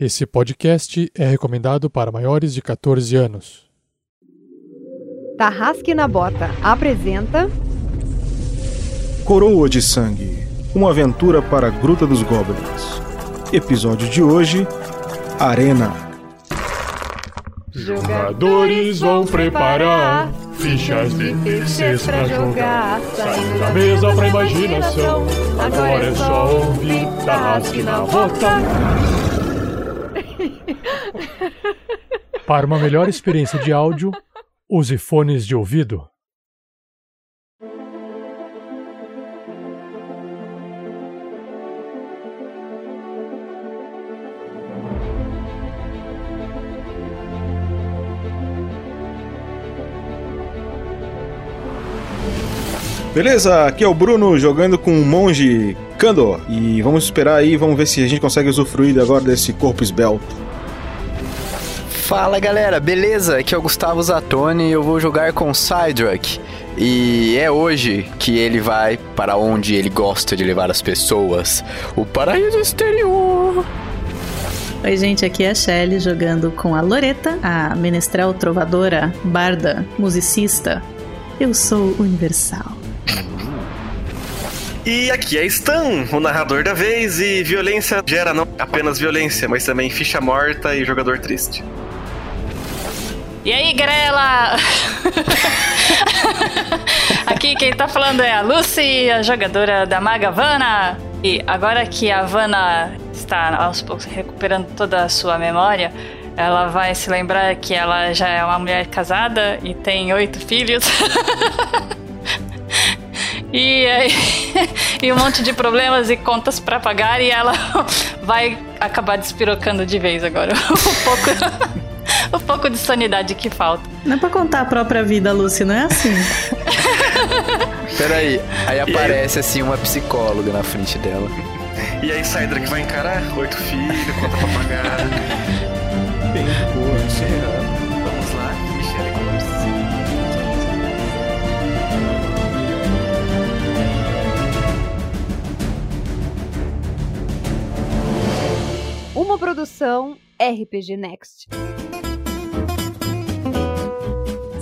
Esse podcast é recomendado para maiores de 14 anos. Tarrasque na Bota apresenta Coroa de Sangue Uma aventura para a Gruta dos Goblins. Episódio de hoje: Arena. Jogadores vão preparar fichas de terceiros pra jogar. Saindo da mesa pra imaginação. Agora é só ouvir Tarrasque na Bota. Para uma melhor experiência de áudio, use fones de ouvido. Beleza, aqui é o Bruno jogando com o monge Kandor. E vamos esperar aí, vamos ver se a gente consegue usufruir agora desse corpo esbelto. Fala galera, beleza? Aqui é o Gustavo Zatoni e eu vou jogar com Cydrak. E é hoje que ele vai para onde ele gosta de levar as pessoas o paraíso exterior. Oi, gente, aqui é a Shelly jogando com a Loreta, a menestrel trovadora, barda, musicista. Eu sou universal. E aqui é Stan, o narrador da vez, e violência gera não apenas violência, mas também ficha morta e jogador triste. E aí, Grela? Aqui quem tá falando é a Lucy, a jogadora da Maga Vanna. E agora que a Vanna está aos poucos recuperando toda a sua memória, ela vai se lembrar que ela já é uma mulher casada e tem oito filhos. e, e um monte de problemas e contas para pagar e ela vai acabar despirocando de vez agora. um pouco. O pouco de sanidade que falta. Não é pra contar a própria vida, Lucy, não é assim? Peraí, aí aparece assim uma psicóloga na frente dela. E aí Cydra que vai encarar oito filhos, conta pra pagar. Bem, boa, será? Vamos lá, Michelle Gomes. uma produção RPG Next.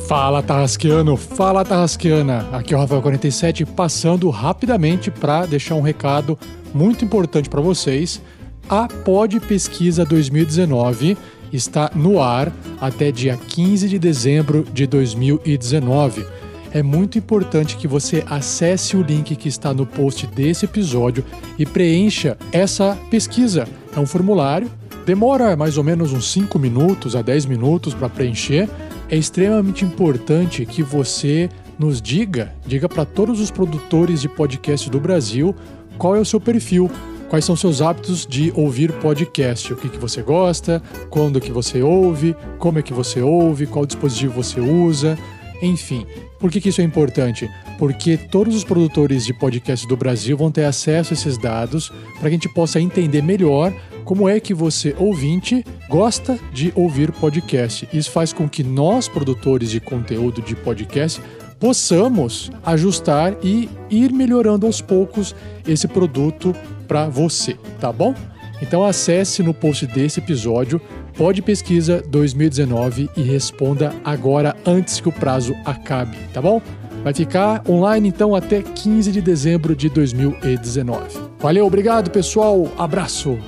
Fala Tarrasqueano, fala Tarrasqueana. Aqui é o Rafael47 passando rapidamente para deixar um recado muito importante para vocês. A Pod Pesquisa 2019 está no ar até dia 15 de dezembro de 2019. É muito importante que você acesse o link que está no post desse episódio e preencha essa pesquisa. É um formulário, demora mais ou menos uns 5 minutos a 10 minutos para preencher é extremamente importante que você nos diga, diga para todos os produtores de podcast do Brasil qual é o seu perfil, quais são seus hábitos de ouvir podcast, o que, que você gosta, quando que você ouve, como é que você ouve, qual dispositivo você usa, enfim. Por que, que isso é importante? Porque todos os produtores de podcast do Brasil vão ter acesso a esses dados para que a gente possa entender melhor como é que você, ouvinte, gosta de ouvir podcast. Isso faz com que nós, produtores de conteúdo de podcast, possamos ajustar e ir melhorando aos poucos esse produto para você, tá bom? Então acesse no post desse episódio Pode Pesquisa 2019 e responda agora antes que o prazo acabe, tá bom? Vai ficar online então até 15 de dezembro de 2019. Valeu, obrigado pessoal, abraço!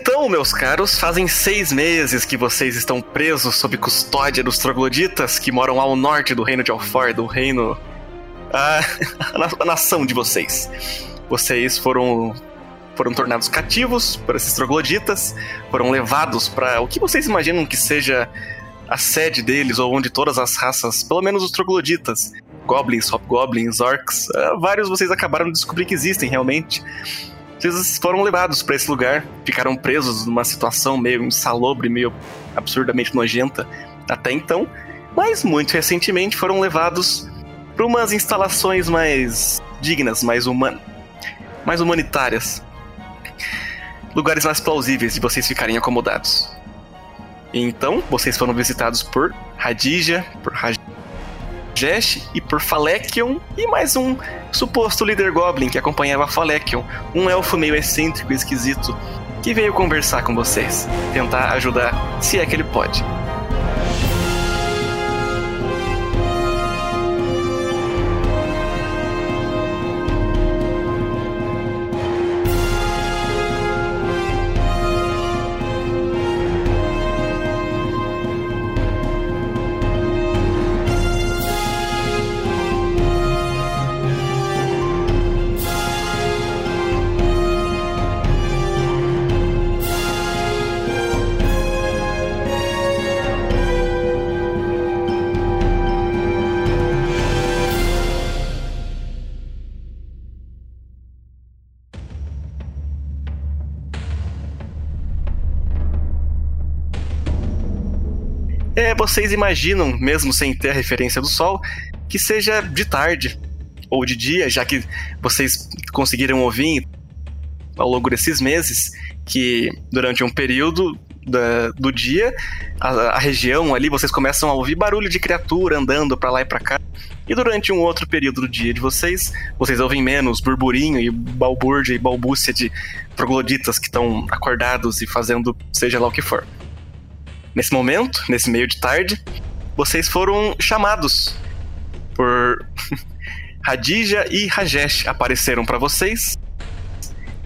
Então, meus caros, fazem seis meses que vocês estão presos sob custódia dos trogloditas que moram ao norte do reino de Alfor, do reino. A, a nação de vocês. Vocês foram foram tornados cativos por esses trogloditas, foram levados para o que vocês imaginam que seja a sede deles, ou onde todas as raças, pelo menos os trogloditas, goblins, hobgoblins, orcs, uh, vários vocês acabaram de descobrir que existem realmente. Vocês foram levados para esse lugar, ficaram presos numa situação meio insalubre, meio absurdamente nojenta até então, mas muito recentemente foram levados para umas instalações mais dignas, mais humanas, mais humanitárias. Lugares mais plausíveis de vocês ficarem acomodados. Então, vocês foram visitados por Radija, por Rajesh e por Falekion, e mais um suposto líder Goblin que acompanhava Falekion, um elfo meio excêntrico e esquisito, que veio conversar com vocês, tentar ajudar se é que ele pode. Vocês imaginam, mesmo sem ter a referência do sol, que seja de tarde ou de dia, já que vocês conseguiram ouvir ao longo desses meses que durante um período da, do dia, a, a, região ali, vocês começam a ouvir barulho de criatura andando para lá e para cá. E durante um outro período do dia de vocês, vocês ouvem menos burburinho e balbúrdia e balbúcia de trogloditas que estão acordados e fazendo seja lá o que for. Nesse momento, nesse meio de tarde, vocês foram chamados por Radija e Rajesh apareceram para vocês.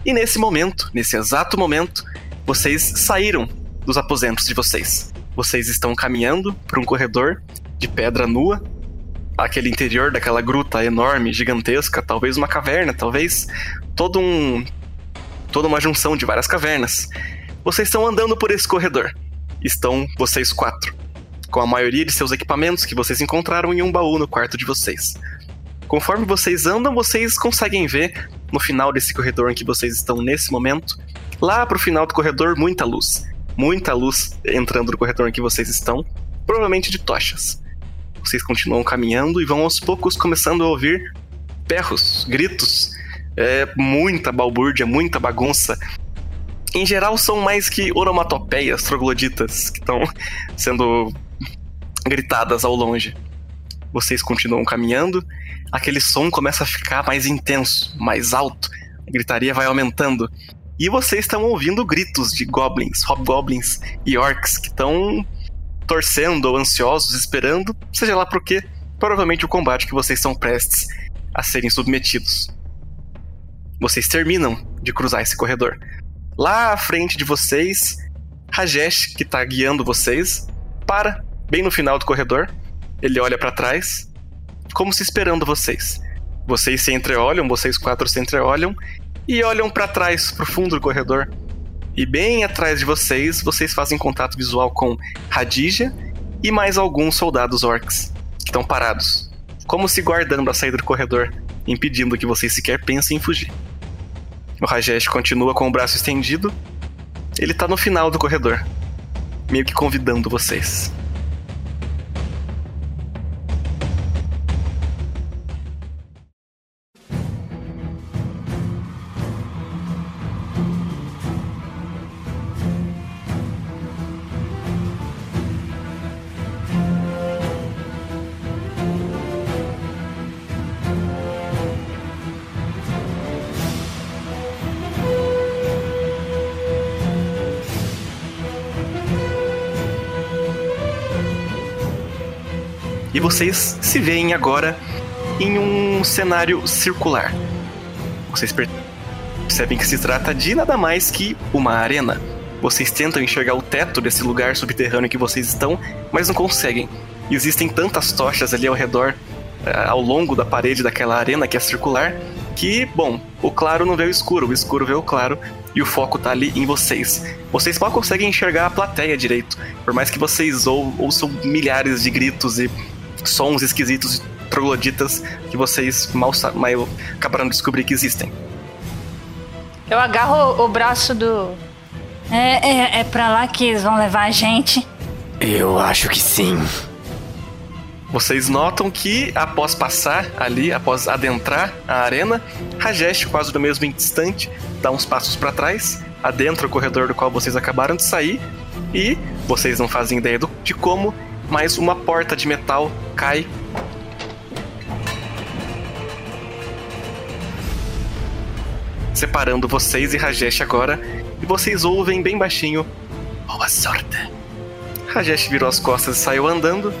E nesse momento, nesse exato momento, vocês saíram dos aposentos de vocês. Vocês estão caminhando por um corredor de pedra nua, aquele interior daquela gruta enorme, gigantesca, talvez uma caverna, talvez todo um toda uma junção de várias cavernas. Vocês estão andando por esse corredor estão vocês quatro, com a maioria de seus equipamentos que vocês encontraram em um baú no quarto de vocês. Conforme vocês andam, vocês conseguem ver no final desse corredor em que vocês estão nesse momento, lá pro final do corredor, muita luz. Muita luz entrando no corredor em que vocês estão, provavelmente de tochas. Vocês continuam caminhando e vão aos poucos começando a ouvir berros, gritos, é, muita balbúrdia, muita bagunça, em geral são mais que onomatopeias trogloditas que estão sendo gritadas ao longe. Vocês continuam caminhando, aquele som começa a ficar mais intenso, mais alto, a gritaria vai aumentando. E vocês estão ouvindo gritos de goblins, hobgoblins e orcs que estão torcendo ou ansiosos, esperando, seja lá por quê, provavelmente o combate que vocês são prestes a serem submetidos. Vocês terminam de cruzar esse corredor. Lá à frente de vocês, Rajesh, que tá guiando vocês, para bem no final do corredor. Ele olha para trás, como se esperando vocês. Vocês se entreolham, vocês quatro se entreolham e olham para trás, pro fundo do corredor. E bem atrás de vocês, vocês fazem contato visual com Radija e mais alguns soldados orcs que estão parados, como se guardando a saída do corredor, impedindo que vocês sequer pensem em fugir. O Rajesh continua com o braço estendido. Ele tá no final do corredor, meio que convidando vocês. Vocês se veem agora em um cenário circular. Vocês percebem que se trata de nada mais que uma arena. Vocês tentam enxergar o teto desse lugar subterrâneo que vocês estão, mas não conseguem. Existem tantas tochas ali ao redor, eh, ao longo da parede daquela arena que é circular, que, bom, o claro não vê o escuro, o escuro vê o claro, e o foco tá ali em vocês. Vocês mal conseguem enxergar a plateia direito, por mais que vocês ou, ouçam milhares de gritos e sons esquisitos trogloditas que vocês mal, mal acabaram de descobrir que existem. Eu agarro o braço do. É, é, é pra lá que eles vão levar a gente? Eu acho que sim. Vocês notam que após passar ali, após adentrar a arena, Rajesh, quase no mesmo instante, dá uns passos para trás, adentra o corredor do qual vocês acabaram de sair, e vocês não fazem ideia do, de como mas uma porta de metal cai. Separando vocês e Rajesh agora, e vocês ouvem bem baixinho: Boa sorte. Rajesh virou as costas e saiu andando.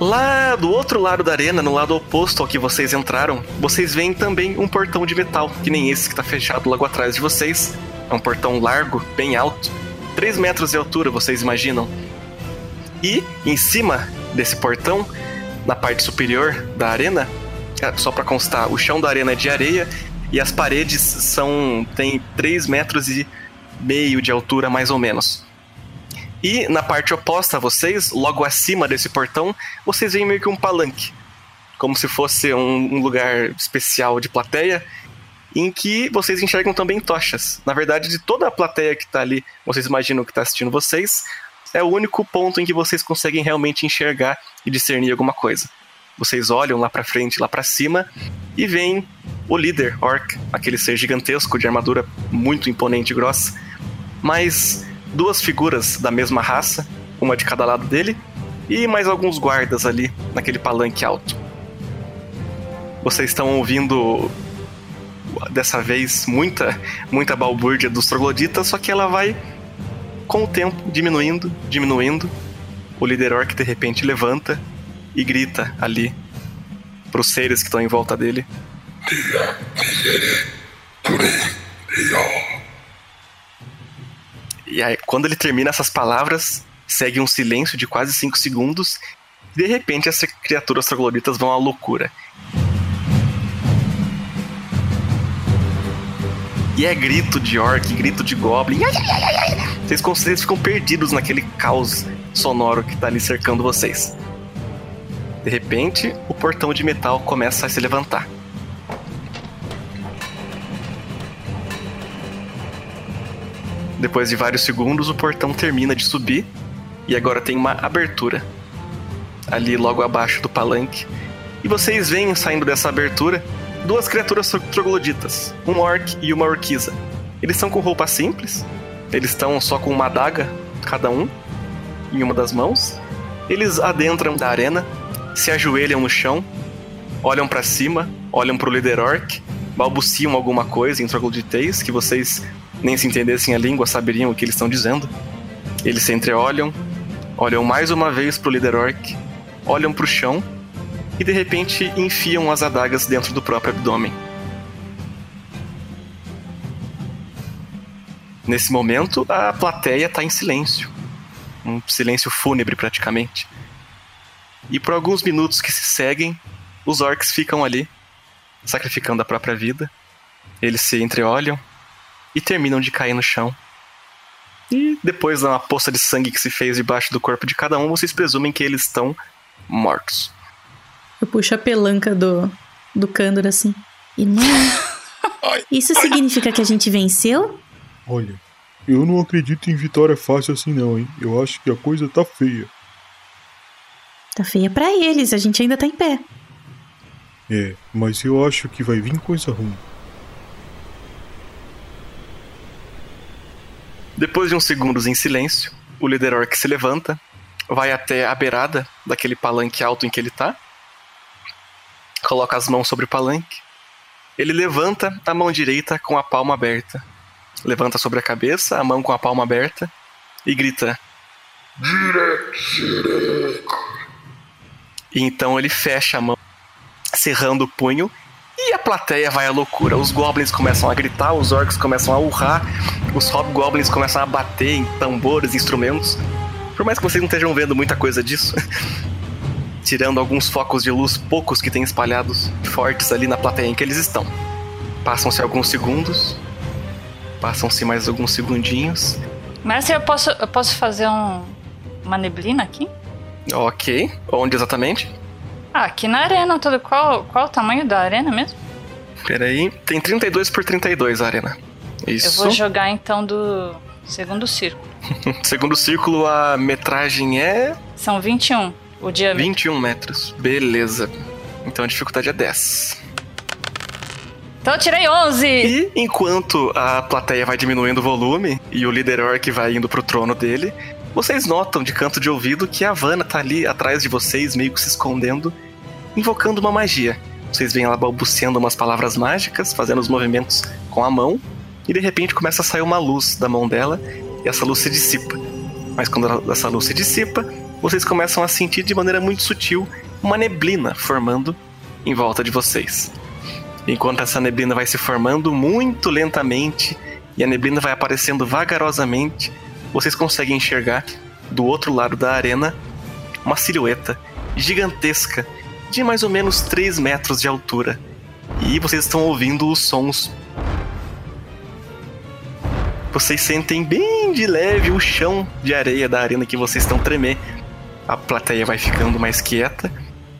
Lá do outro lado da arena, no lado oposto ao que vocês entraram, vocês veem também um portão de metal, que nem esse que está fechado logo atrás de vocês. É um portão largo, bem alto, 3 metros de altura, vocês imaginam. E em cima desse portão, na parte superior da arena, é, só para constar, o chão da arena é de areia e as paredes são tem 3 metros e meio de altura mais ou menos. E na parte oposta a vocês, logo acima desse portão, vocês veem meio que um palanque. Como se fosse um, um lugar especial de plateia, em que vocês enxergam também tochas. Na verdade, de toda a plateia que está ali, vocês imaginam que está assistindo vocês, é o único ponto em que vocês conseguem realmente enxergar e discernir alguma coisa. Vocês olham lá para frente, lá para cima, e veem o líder, Orc, aquele ser gigantesco de armadura muito imponente e grossa, mas duas figuras da mesma raça, uma de cada lado dele, e mais alguns guardas ali naquele palanque alto. Vocês estão ouvindo dessa vez muita muita balbúrdia dos trogloditas, só que ela vai com o tempo diminuindo, diminuindo. O líder orc de repente levanta e grita ali para os seres que estão em volta dele. E aí, quando ele termina essas palavras, segue um silêncio de quase 5 segundos. E de repente, essas criaturas trogloditas vão à loucura. E é grito de orc, grito de goblin. Vocês, vocês ficam perdidos naquele caos sonoro que tá ali cercando vocês. De repente, o portão de metal começa a se levantar. Depois de vários segundos, o portão termina de subir e agora tem uma abertura ali logo abaixo do palanque. E vocês veem saindo dessa abertura duas criaturas trogloditas, um orc e uma orquiza. Eles estão com roupa simples, eles estão só com uma adaga, cada um, em uma das mãos. Eles adentram da arena, se ajoelham no chão, olham para cima, olham pro líder orc, balbuciam alguma coisa em trogloditês que vocês nem se entendessem a língua saberiam o que eles estão dizendo. Eles se entreolham, olham mais uma vez pro líder orc, olham pro chão e de repente enfiam as adagas dentro do próprio abdômen. Nesse momento, a plateia está em silêncio. Um silêncio fúnebre, praticamente. E por alguns minutos que se seguem, os orcs ficam ali, sacrificando a própria vida. Eles se entreolham, e terminam de cair no chão. E depois da poça de sangue que se fez debaixo do corpo de cada um, vocês presumem que eles estão mortos. Eu puxo a pelanca do, do Cândor assim. Irmão, isso significa que a gente venceu? Olha, eu não acredito em vitória fácil assim não, hein? Eu acho que a coisa tá feia. Tá feia para eles, a gente ainda tá em pé. É, mas eu acho que vai vir coisa ruim. Depois de uns segundos em silêncio, o líder orc se levanta, vai até a beirada daquele palanque alto em que ele tá, coloca as mãos sobre o palanque. Ele levanta a mão direita com a palma aberta. Levanta sobre a cabeça, a mão com a palma aberta e grita: E então ele fecha a mão, cerrando o punho e a plateia vai à loucura. Os goblins começam a gritar, os orcs começam a urrar, os hobgoblins começam a bater em tambores, instrumentos. Por mais que vocês não estejam vendo muita coisa disso, tirando alguns focos de luz, poucos que tem espalhados fortes ali na plateia em que eles estão. Passam-se alguns segundos, passam-se mais alguns segundinhos. Mas eu posso, eu posso fazer um, uma neblina aqui? Ok. Onde exatamente? Ah, aqui na arena, todo qual, qual o tamanho da arena mesmo? Peraí, tem 32 por 32 a arena. Isso. Eu vou jogar então do segundo círculo. segundo círculo, a metragem é. São 21 o diâmetro. 21 metros. Beleza. Então a dificuldade é 10. Então eu tirei 11! E enquanto a plateia vai diminuindo o volume e o líder orc vai indo pro trono dele, vocês notam de canto de ouvido que a Vanna tá ali atrás de vocês, meio que se escondendo, invocando uma magia. Vocês veem ela balbuciando umas palavras mágicas, fazendo os movimentos com a mão, e de repente começa a sair uma luz da mão dela e essa luz se dissipa. Mas quando essa luz se dissipa, vocês começam a sentir de maneira muito sutil uma neblina formando em volta de vocês. Enquanto essa neblina vai se formando muito lentamente e a neblina vai aparecendo vagarosamente, vocês conseguem enxergar do outro lado da arena uma silhueta gigantesca de mais ou menos 3 metros de altura. E vocês estão ouvindo os sons. Vocês sentem bem de leve o chão de areia da arena que vocês estão tremer. A plateia vai ficando mais quieta.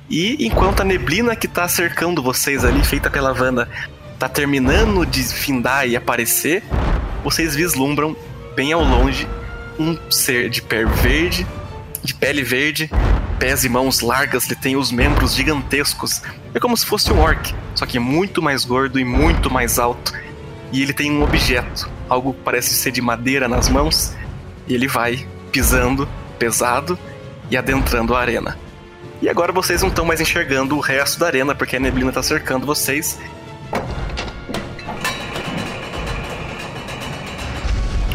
E enquanto a neblina que tá cercando vocês ali, feita pela Wanda, tá terminando de findar e aparecer, vocês vislumbram bem ao longe um ser de pé verde, de pele verde, pés e mãos largas, ele tem os membros gigantescos. É como se fosse um orc, só que muito mais gordo e muito mais alto. E ele tem um objeto, algo que parece ser de madeira nas mãos, e ele vai pisando pesado e adentrando a arena. E agora vocês não estão mais enxergando o resto da arena porque a neblina está cercando vocês.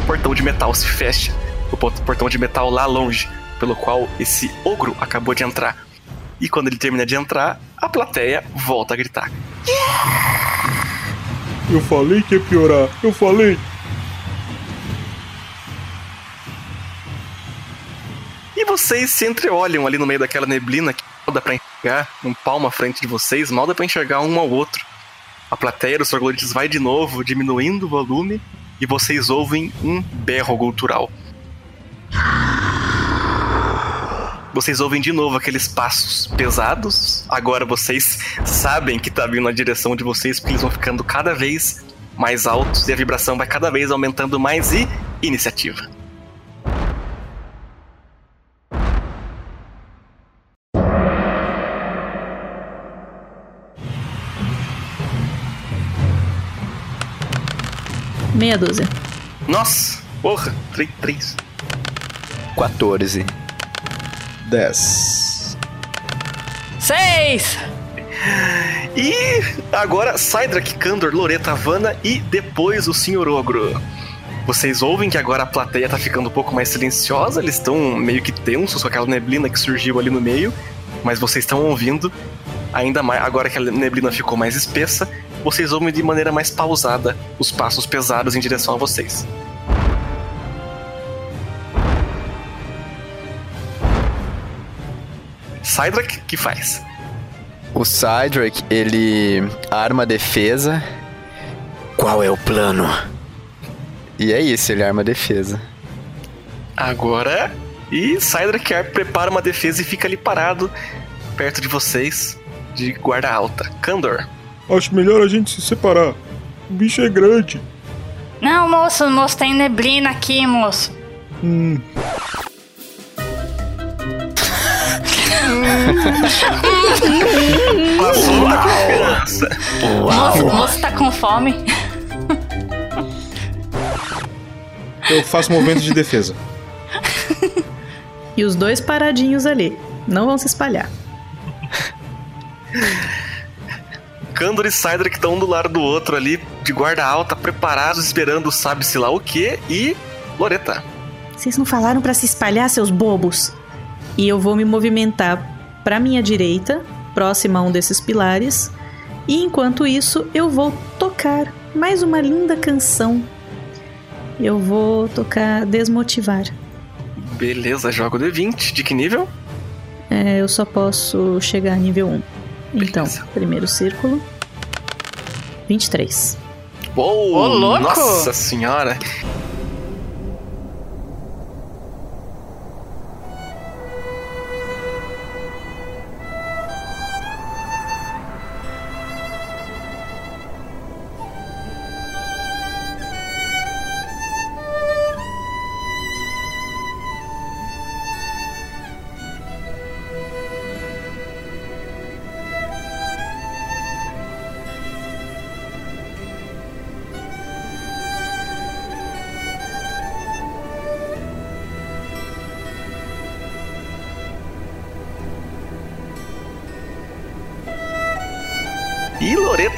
O portão de metal se fecha. O po- portão de metal lá longe, pelo qual esse ogro acabou de entrar. E quando ele termina de entrar, a plateia volta a gritar. Eu falei que ia piorar. Eu falei. Vocês se entreolham ali no meio daquela neblina que mal dá pra enxergar, um palmo à frente de vocês, mal dá pra enxergar um ao outro. A plateia dos trogloditas vai de novo, diminuindo o volume, e vocês ouvem um berro cultural. Vocês ouvem de novo aqueles passos pesados. Agora vocês sabem que tá vindo na direção de vocês, porque eles vão ficando cada vez mais altos e a vibração vai cada vez aumentando mais e iniciativa. Meia dúzia. Nossa, porra, 3, 3. 14. 10. Seis! E agora Cydrak, Kandor, Loreta, Havana e depois o Sr. Ogro. Vocês ouvem que agora a plateia tá ficando um pouco mais silenciosa, eles estão meio que tensos com aquela neblina que surgiu ali no meio, mas vocês estão ouvindo ainda mais, agora que a neblina ficou mais espessa, vocês ouvem de maneira mais pausada os passos pesados em direção a vocês. Cydrak, que faz? O Cydrak, ele arma a defesa. Qual é o plano? E é isso, ele arma a defesa. Agora. E Cydrak prepara uma defesa e fica ali parado, perto de vocês, de guarda alta. Kandor. Acho melhor a gente se separar. O bicho é grande. Não, moço, moço, tem neblina aqui, moço. Hum, da confiança. Moço, moço tá com fome. Eu faço movimento de defesa. E os dois paradinhos ali. Não vão se espalhar. Kandor e Cydrak estão um do lado do outro ali, de guarda alta, preparados, esperando sabe-se lá o que. E. Loreta. Vocês não falaram pra se espalhar, seus bobos? E eu vou me movimentar pra minha direita, próxima a um desses pilares. E enquanto isso, eu vou tocar mais uma linda canção. Eu vou tocar Desmotivar. Beleza, joga o D20. De que nível? É, eu só posso chegar a nível 1. Então, primeiro círculo. 23. Uou, Ô, louco! Nossa senhora!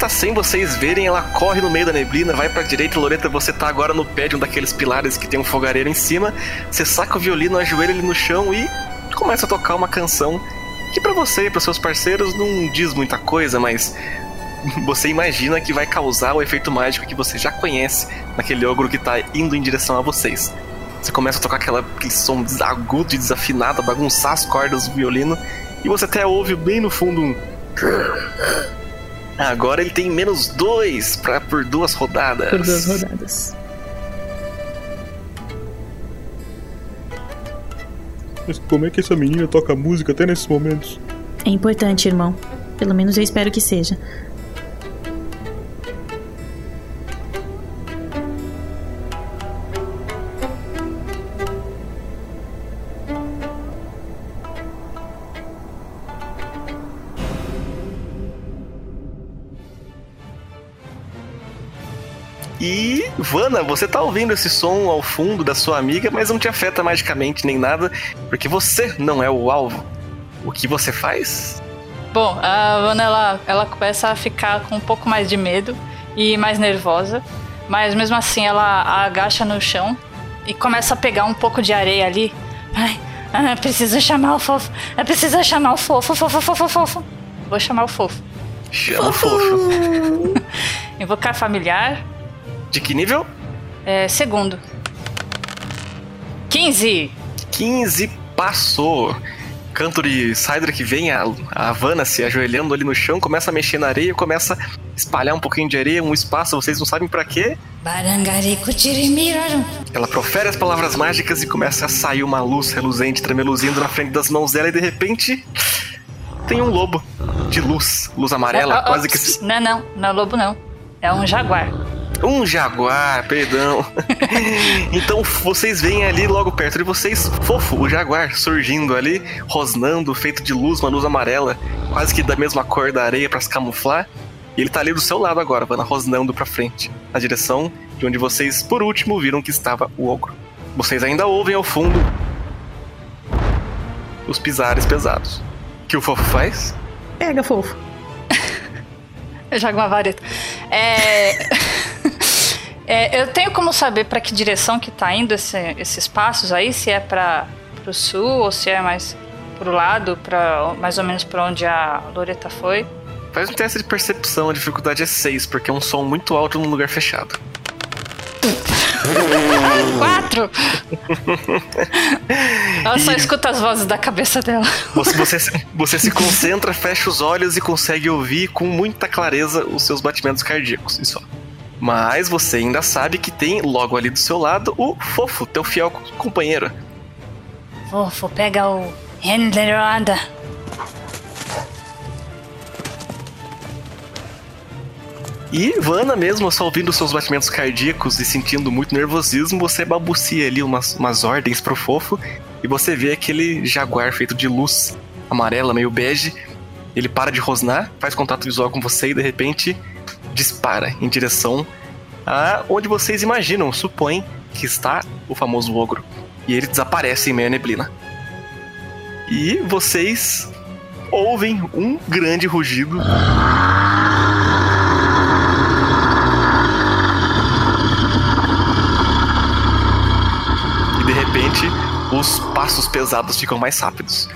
Loreta, sem vocês verem, ela corre no meio da neblina, vai pra direita. Loreta, você tá agora no pé de um daqueles pilares que tem um fogareiro em cima. Você saca o violino, ajoelha ele no chão e começa a tocar uma canção que pra você e pros seus parceiros não diz muita coisa, mas você imagina que vai causar o efeito mágico que você já conhece naquele ogro que tá indo em direção a vocês. Você começa a tocar aquela, aquele som agudo e desafinado, bagunçar as cordas do violino, e você até ouve bem no fundo um. Agora ele tem menos dois pra, por duas rodadas. Por duas rodadas. Mas como é que essa menina toca música até nesses momentos? É importante, irmão. Pelo menos eu espero que seja. Vana, você tá ouvindo esse som ao fundo da sua amiga, mas não te afeta magicamente nem nada, porque você não é o alvo. O que você faz? Bom, a Vanna ela, ela começa a ficar com um pouco mais de medo e mais nervosa, mas mesmo assim ela agacha no chão e começa a pegar um pouco de areia ali. Ai, ah, precisa chamar o fofo. É preciso chamar o fofo, fofo, fofo, fofo. Vou chamar o fofo. Chama o fofo. Invocar familiar. De que nível? É, segundo. 15. 15 passou. Cantor e Cydric vem a, a Havana se ajoelhando ali no chão, começa a mexer na areia, começa a espalhar um pouquinho de areia, um espaço, vocês não sabem pra quê. Ela profere as palavras mágicas e começa a sair uma luz reluzente, tremeluzindo na frente das mãos dela e de repente tem um lobo de luz, luz amarela, Ah, ah, quase que Não, não, não é lobo não. É um jaguar. Um jaguar, perdão. então vocês veem ali logo perto de vocês, fofo, o jaguar surgindo ali, rosnando, feito de luz, uma luz amarela, quase que da mesma cor da areia pra se camuflar. E ele tá ali do seu lado agora, Vana, rosnando pra frente, na direção de onde vocês, por último, viram que estava o ogro. Vocês ainda ouvem ao fundo os pisares pesados. O que o fofo faz? Pega, fofo. Eu jogo uma vareta. É... é, eu tenho como saber pra que direção que tá indo esse- esses passos aí, se é para pro sul ou se é mais pro lado, para mais ou menos pra onde a Loreta foi. Faz um teste de percepção, a dificuldade é 6, porque é um som muito alto num lugar fechado. Quatro! Ela só escuta as vozes da cabeça dela. Você, você, se- você se concentra, fecha os olhos e consegue ouvir com muita clareza os seus batimentos cardíacos, e só. Mas você ainda sabe que tem logo ali do seu lado o Fofo, teu fiel companheiro. Fofo, pega o Henderada. E Ivana mesmo, só ouvindo seus batimentos cardíacos e sentindo muito nervosismo, você balbucia ali umas, umas ordens pro Fofo e você vê aquele jaguar feito de luz amarela, meio bege. Ele para de rosnar, faz contato visual com você e de repente dispara em direção a onde vocês imaginam, supõem que está o famoso ogro. E ele desaparece em meio à neblina. E vocês ouvem um grande rugido e de repente os passos pesados ficam mais rápidos.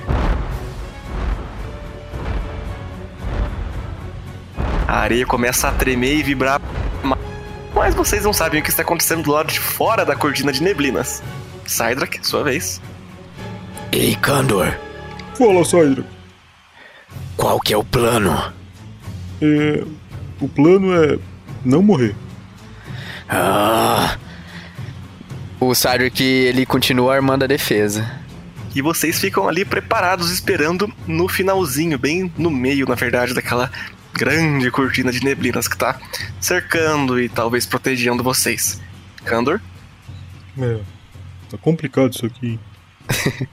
A areia começa a tremer e vibrar, mas vocês não sabem o que está acontecendo do lado de fora da cortina de neblinas. Cydrak, sua vez. Ei, Kandor, Fala, Cydra. qual que é o plano? É, o plano é não morrer. Ah. O Cydric, ele continua armando a defesa. E vocês ficam ali preparados, esperando no finalzinho, bem no meio, na verdade, daquela grande cortina de neblinas que tá cercando e talvez protegendo vocês. Kandor? É, tá complicado isso aqui.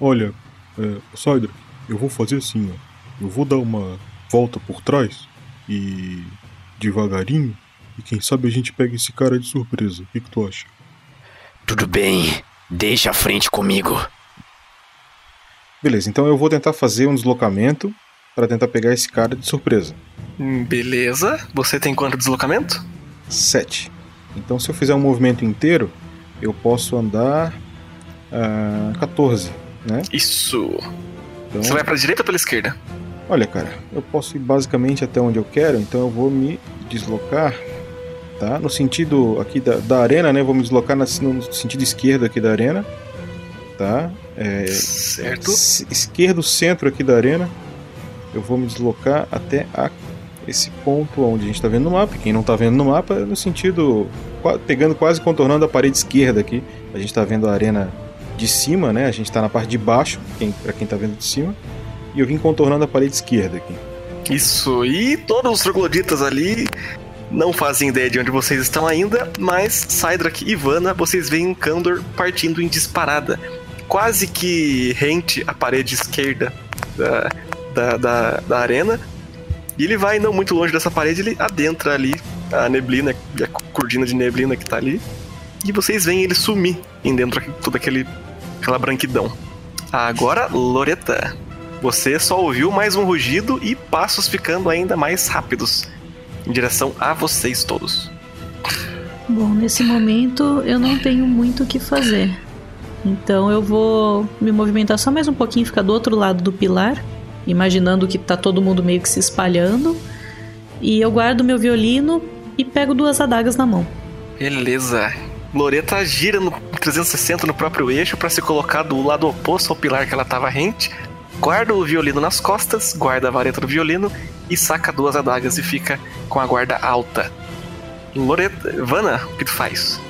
Olha, é, Cydra, eu vou fazer assim, ó. Eu vou dar uma volta por trás e devagarinho. E quem sabe a gente pega esse cara de surpresa. O que, que tu acha? Tudo bem, deixa a frente comigo. Beleza, então eu vou tentar fazer um deslocamento pra tentar pegar esse cara de surpresa. Hum, Beleza. Você tem quanto deslocamento? 7. Então, se eu fizer um movimento inteiro, eu posso andar ah, 14, né? Isso. Então, Você vai pra direita ou pela esquerda? olha, cara, eu posso ir basicamente até onde eu quero, então eu vou me deslocar, tá? No sentido aqui da, da arena, né? Eu vou me deslocar na- no sentido esquerdo aqui da arena, tá? É, Certo. esquerdo centro aqui da arena. Eu vou me deslocar até a- esse ponto onde a gente está vendo no mapa. Quem não está vendo no mapa, no sentido pegando quase contornando a parede esquerda aqui. A gente está vendo a arena de cima, né? A gente está na parte de baixo, para quem está vendo de cima. E eu vim contornando a parede esquerda aqui. Isso. E todos os trogloditas ali não fazem ideia de onde vocês estão ainda, mas Sidrak e Ivana, vocês veem Kandor partindo em disparada. Quase que rente à parede esquerda da, da, da, da arena. E ele vai não muito longe dessa parede, ele adentra ali a neblina, a cortina de neblina que tá ali. E vocês veem ele sumir em dentro de toda aquele, aquela branquidão. Agora, Loreta. Você só ouviu mais um rugido e passos ficando ainda mais rápidos em direção a vocês todos. Bom, nesse momento eu não tenho muito o que fazer. Então eu vou me movimentar só mais um pouquinho, ficar do outro lado do pilar, imaginando que tá todo mundo meio que se espalhando. E eu guardo meu violino e pego duas adagas na mão. Beleza. Loreta gira no 360 no próprio eixo para se colocar do lado oposto ao pilar que ela estava rente. Guarda o violino nas costas, guarda a vareta do violino e saca duas adagas e fica com a guarda alta. Loreta, Vana, o que tu faz?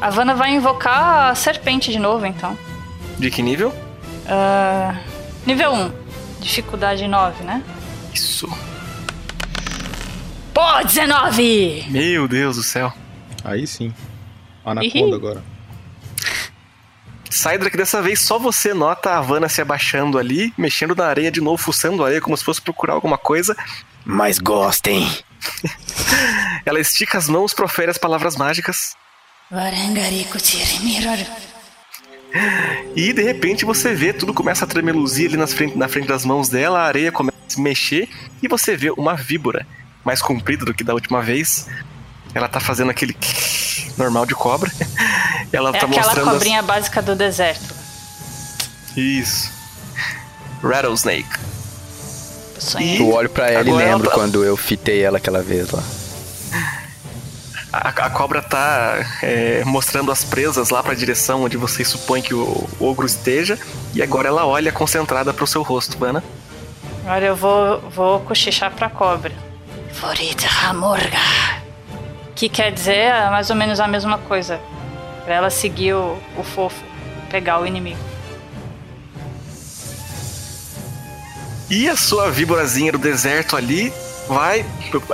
A Vanna vai invocar a serpente de novo, então. De que nível? Ah, nível 1. Dificuldade 9, né? Isso. Pô, 19! Meu Deus do céu. Aí sim. Ih. Anaconda agora. Sidrak, dessa vez só você nota a Havana se abaixando ali, mexendo na areia de novo, fuçando a areia como se fosse procurar alguma coisa. Mas gostem. Ela estica as mãos, profere as palavras mágicas e de repente você vê tudo começa a tremeluzir ali nas frente, na frente das mãos dela, a areia começa a se mexer e você vê uma víbora mais comprida do que da última vez. Ela tá fazendo aquele normal de cobra. Ela É tá aquela mostrando as- cobrinha básica do deserto. Isso. Rattlesnake. Eu sonhei. Eu olho pra ela Agora e lembro ela tá- quando eu fitei ela aquela vez lá. A, a cobra tá é, mostrando as presas lá pra direção onde vocês supõem que o, o ogro esteja. E agora ela olha concentrada pro seu rosto, Vana. Agora eu vou, vou cochichar pra cobra. Forita Hamurga. Que quer dizer é mais ou menos a mesma coisa. Pra ela seguir o, o fofo, pegar o inimigo. E a sua víborazinha do deserto ali vai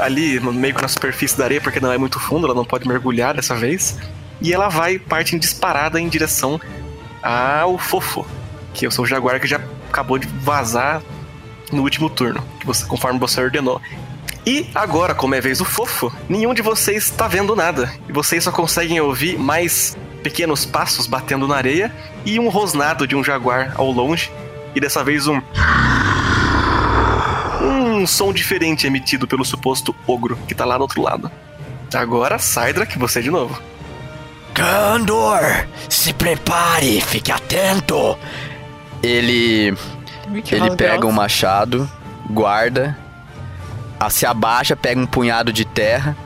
ali meio que na superfície da areia, porque não é muito fundo, ela não pode mergulhar dessa vez. E ela vai parte em disparada em direção ao fofo, que é o seu jaguar que já acabou de vazar no último turno, você, conforme você ordenou. E agora, como é vez do fofo, nenhum de vocês está vendo nada. E vocês só conseguem ouvir mais pequenos passos batendo na areia e um rosnado de um jaguar ao longe. E dessa vez um um som diferente emitido pelo suposto ogro que tá lá do outro lado. Agora, Sidrak, você de novo. Kandor, se prepare, fique atento. Ele ele pega um machado, guarda, se abaixa, pega um punhado de terra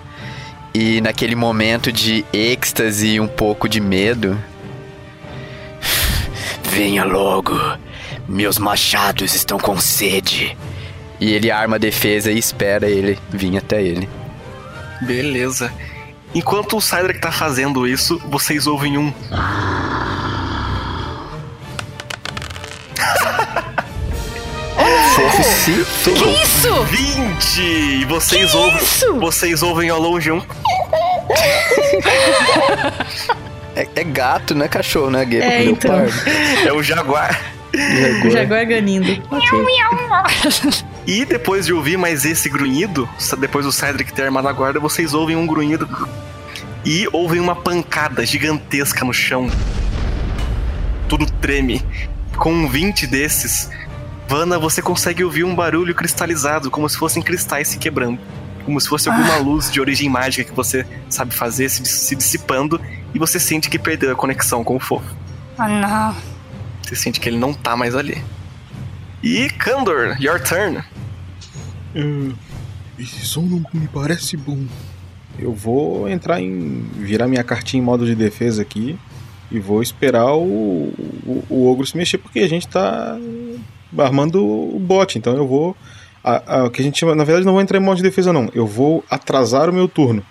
e naquele momento de êxtase e um pouco de medo, venha logo. Meus machados estão com sede. E ele arma a defesa e espera ele vir até ele. Beleza. Enquanto o Sidrak tá fazendo isso, vocês ouvem um. Fofo ferrou. Isso! 20! E vocês ouvem. Vocês ouvem ao longe um. É, é gato, não é cachorro, né? Gueto? É, então. É o Jaguar. O Jaguar ganindo. Ok. E depois de ouvir mais esse grunhido, depois do Cedric ter armado a guarda, vocês ouvem um grunhido e ouvem uma pancada gigantesca no chão. Tudo treme. Com um 20 desses, Vana, você consegue ouvir um barulho cristalizado, como se fossem cristais se quebrando. Como se fosse alguma luz de origem mágica que você sabe fazer se, se dissipando e você sente que perdeu a conexão com o fofo. Ah, não. Você sente que ele não tá mais ali. E Kandor, your turn. Ah, esse som não me parece bom. Eu vou entrar em. virar minha cartinha em modo de defesa aqui e vou esperar o, o, o ogro se mexer, porque a gente tá armando o bot, então eu vou. A, a- o que a gente chama. Na verdade, não vou entrar em modo de defesa, não. Eu vou atrasar o meu turno.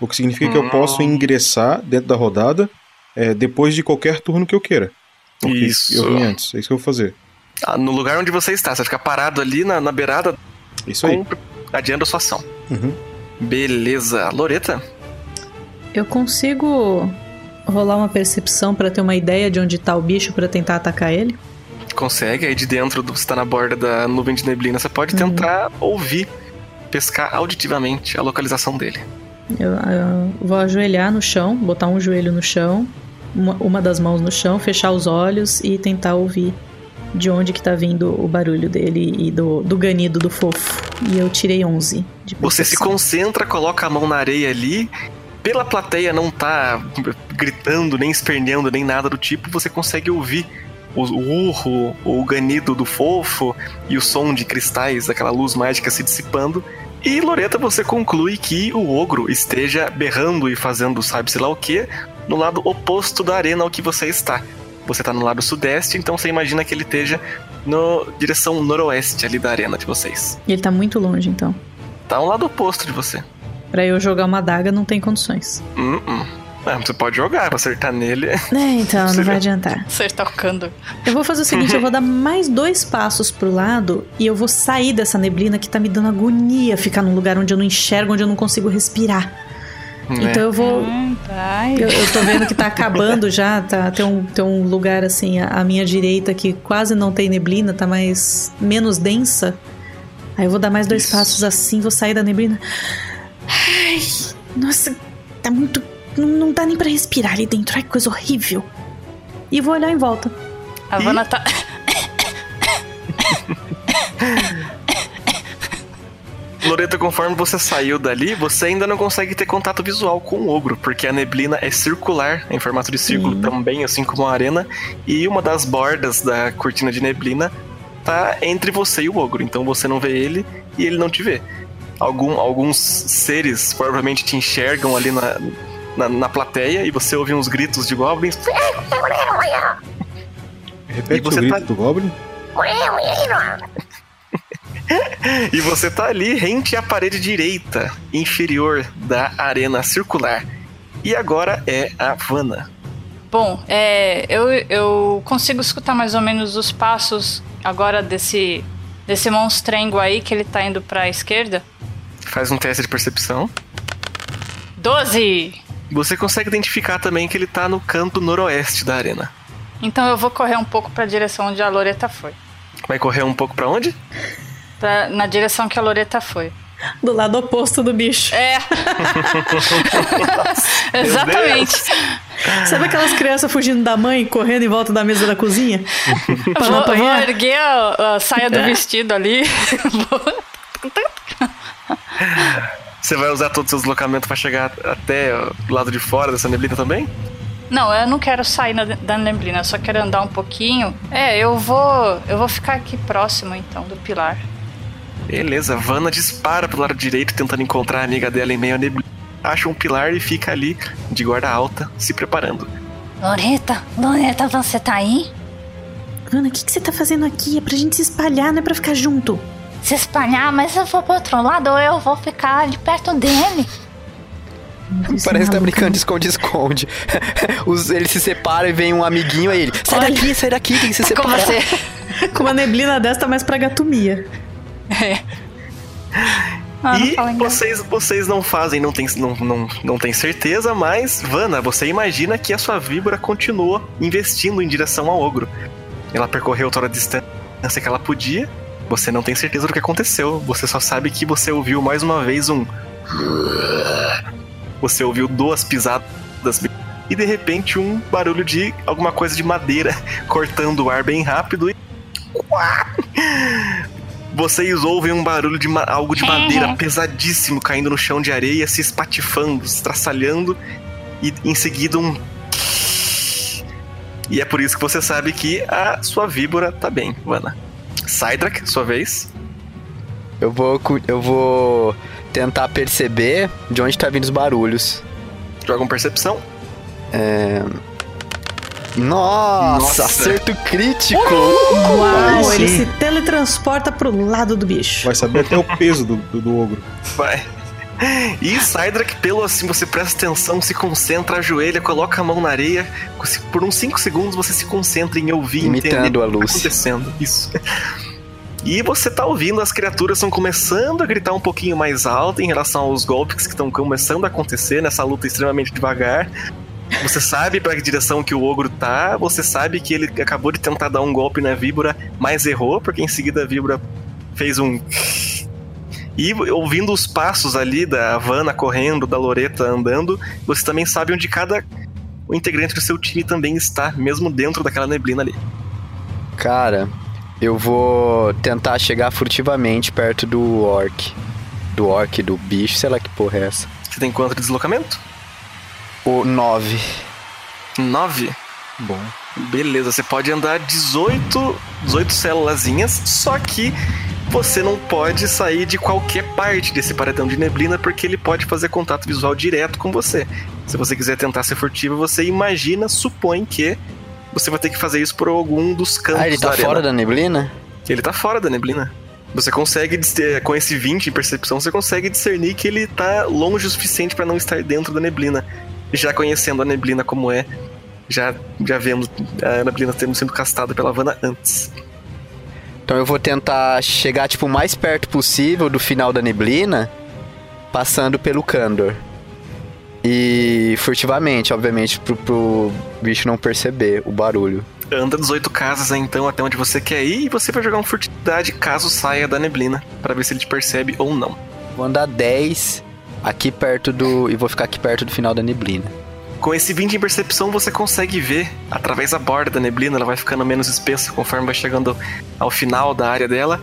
O que significa que eu posso ingressar dentro da rodada é, depois de qualquer turno que eu queira. Porque Isso. eu vim antes. É isso que eu vou fazer. Ah, no lugar onde você está, você fica parado ali na, na beirada, Isso aí. adiando a sua ação. Uhum. Beleza. Loreta? Eu consigo rolar uma percepção pra ter uma ideia de onde tá o bicho pra tentar atacar ele? Consegue, aí de dentro, do, você tá na borda da nuvem de neblina, você pode tentar ouvir, pescar auditivamente a localização dele. Eu, eu vou ajoelhar no chão, botar um joelho no chão, uma, uma das mãos no chão, fechar os olhos e tentar ouvir de onde que tá vindo o barulho dele e do, do ganido do fofo. E eu tirei 11 de Você se concentra, coloca a mão na areia ali. Pela plateia não tá gritando, nem esperneando, nem nada do tipo, você consegue ouvir o, o urro, o ganido do fofo e o som de cristais, daquela luz mágica se dissipando. E Loreta, você conclui que o ogro esteja berrando e fazendo sabe-se lá o que no lado oposto da arena ao que você está. Você tá no lado sudeste, então você imagina que ele esteja no direção noroeste ali da arena de vocês. E ele tá muito longe, então. Tá um lado oposto de você. Pra eu jogar uma daga não tem condições. Hum. Ah, você pode jogar, acertar nele. É, então, não vai adiantar. Acertar o Kandor. Eu vou fazer o seguinte, eu vou dar mais dois passos pro lado e eu vou sair dessa neblina que tá me dando agonia ficar num lugar onde eu não enxergo, onde eu não consigo respirar. Né? Então eu vou. Hum. Eu, eu tô vendo que tá acabando já, tá, tem, um, tem um lugar assim à, minha direita que quase não tem neblina, tá mais menos densa. Aí eu vou dar mais dois Isso. passos assim, vou sair da neblina. Ai, nossa, tá muito. Não, não dá nem pra respirar ali dentro. Ai, que coisa horrível. E vou olhar em volta. A Vanna tá. Loreto, conforme você saiu dali, você ainda não consegue ter contato visual com o ogro, porque a neblina é circular, em formato de círculo também, assim como a arena, e uma das bordas da cortina de neblina tá entre você e o ogro, então você não vê ele e ele não te vê. Algum, alguns seres provavelmente te enxergam ali na, na, na plateia e você ouve uns gritos de goblins. Repete E você o grito tá- do Goblin. E você tá ali rente à parede direita inferior da arena circular. E agora é a Vanna. Bom, é, eu, eu consigo escutar mais ou menos os passos agora desse, desse monstrengo aí que ele tá indo pra esquerda. Faz um teste de percepção. 12! Você consegue identificar também que ele tá no canto noroeste da arena. Então eu vou correr um pouco pra direção onde a Loreta foi. Vai correr um pouco pra onde? Pra- na direção que a Loreta foi. Do lado oposto do bicho. É! Exatamente! Sabe aquelas crianças fugindo da mãe, correndo em volta da mesa da cozinha? pra Vou, vou erguer a, a saia do vestido ali. Você vai usar todo o seu deslocamento pra chegar até do lado de fora dessa neblina também? Não, eu não quero sair na- da neblina, eu só quero andar um pouquinho. É, eu vou. Eu vou ficar aqui próximo então do pilar. Beleza, Vanna dispara pro lado direito tentando encontrar a amiga dela em meio à neblina. Acha um pilar e fica ali de guarda alta, se preparando. Loreta, Loreta, você tá aí? Ana, o que, que você tá fazendo aqui? É pra gente se espalhar, não é pra ficar junto. Se espalhar, mas eu vou pro outro lado ou eu vou ficar ali perto dele. Parece que tá brincando de esconde-esconde. Ele se separa e vem um amiguinho aí ele. Sai Olha. daqui, sai daqui, tem que se Com separar. você. Com uma neblina dessa tá mais pra gatomia. Ah, não e vocês, vocês não fazem, não tem, não, não, não tem certeza, mas, Vanna, você imagina que a sua víbora continua investindo em direção ao ogro. Ela percorreu toda a distância que ela podia. Você não tem certeza do que aconteceu. Você só sabe que você ouviu mais uma vez um. Você ouviu duas pisadas e de repente um barulho de alguma coisa de madeira cortando o ar bem rápido e! Vocês ouvem um barulho de algo de madeira pesadíssimo caindo no chão de areia, se espatifando, estraçalhando, e em seguida um. E é por isso que você sabe que a sua víbora tá bem, Vana. Sidrak, sua vez. Eu vou, eu vou tentar perceber de onde tá vindo os barulhos. Joga uma percepção. É... Nossa, Nossa. acerto crítico! Uau, Aí ele se teletransporta pro lado do bicho. Vai saber até o peso do, do, do ogro. Vai. E Sidrak, pelo assim, você presta atenção, se concentra, ajoelha, coloca a mão na areia. Por uns 5 segundos você se concentra em ouvir e entender Imitando a o que tá acontecendo. Isso. E você tá ouvindo, as criaturas estão começando a gritar um pouquinho mais alto em relação aos golpes que estão começando a acontecer nessa luta extremamente devagar. Você sabe pra que direção que o ogro tá, você sabe que ele acabou de tentar dar um golpe na víbora, mas errou, porque em seguida a víbora fez um. E ouvindo os passos ali da Havana correndo, da Loreta andando, você também sabe onde cada o integrante do seu time também está, mesmo dentro daquela neblina ali. Cara, eu vou tentar chegar furtivamente perto do orc. Do orc, do bicho, sei lá que porra é essa. Você tem quanto de deslocamento? O 9. 9? Bom. Beleza, você pode andar 18, 18 célulazinhas, só que você não pode sair de qualquer parte desse paredão de neblina porque ele pode fazer contato visual direto com você. Se você quiser tentar ser furtivo, você imagina, supõe que você vai ter que fazer isso por algum dos cantos Ah, ele tá da fora da neblina? Ele tá fora da neblina. Você consegue, eh, com esse 20 em percepção, você consegue discernir que ele tá longe o suficiente pra não estar dentro da neblina. Já conhecendo a neblina como é, já, já vendo a neblina tendo sido castada pela Havana antes. Então eu vou tentar chegar, tipo, o mais perto possível do final da neblina, passando pelo Candor. E furtivamente, obviamente, pro, pro bicho não perceber o barulho. Anda 18 casas então até onde você quer ir e você vai jogar uma furtividade caso saia da neblina, pra ver se ele te percebe ou não. Vou andar 10 aqui perto do. E vou ficar aqui perto do final da neblina. Com esse 20 em percepção, você consegue ver através da borda da neblina, ela vai ficando menos espessa conforme vai chegando ao final da área dela.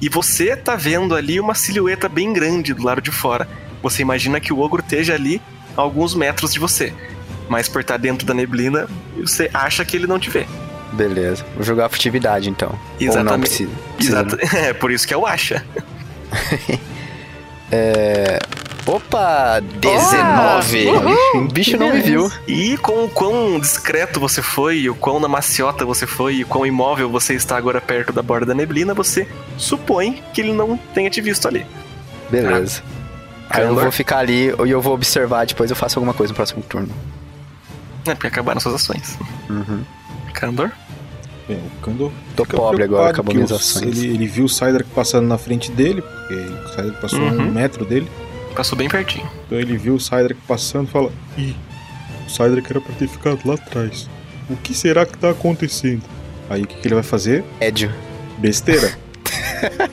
E você tá vendo ali uma silhueta bem grande do lado de fora. Você imagina que o ogro esteja ali a alguns metros de você. Mas por estar dentro da neblina, você acha que ele não te vê. Beleza. Vou jogar furtividade então. Ou não Exatamente. precisa. precisa Exato. É por isso que é o acha. É... Opa! 19! Uhul! o bicho não me viu. E com o quão discreto você foi, o quão na maciota você foi, e o quão imóvel você está agora perto da borda da neblina, você supõe que ele não tenha te visto ali. Beleza. Aí eu vou ficar ali e eu vou observar, depois eu faço alguma coisa no próximo turno. É, porque acabaram suas ações. Uhum. Candor? Bem, o Kando Tô pobre agora, acabou minhas o- ações. Ele, ele viu o Sidrak passando na frente dele, porque o Sidrak passou a um Uhum. metro dele. Passou bem pertinho. Então ele viu o Sidrak passando e fala: Ih, o Sidrak era pra ter ficado lá atrás. O que será que tá acontecendo? Aí o que, que ele vai fazer? Édio. Besteira.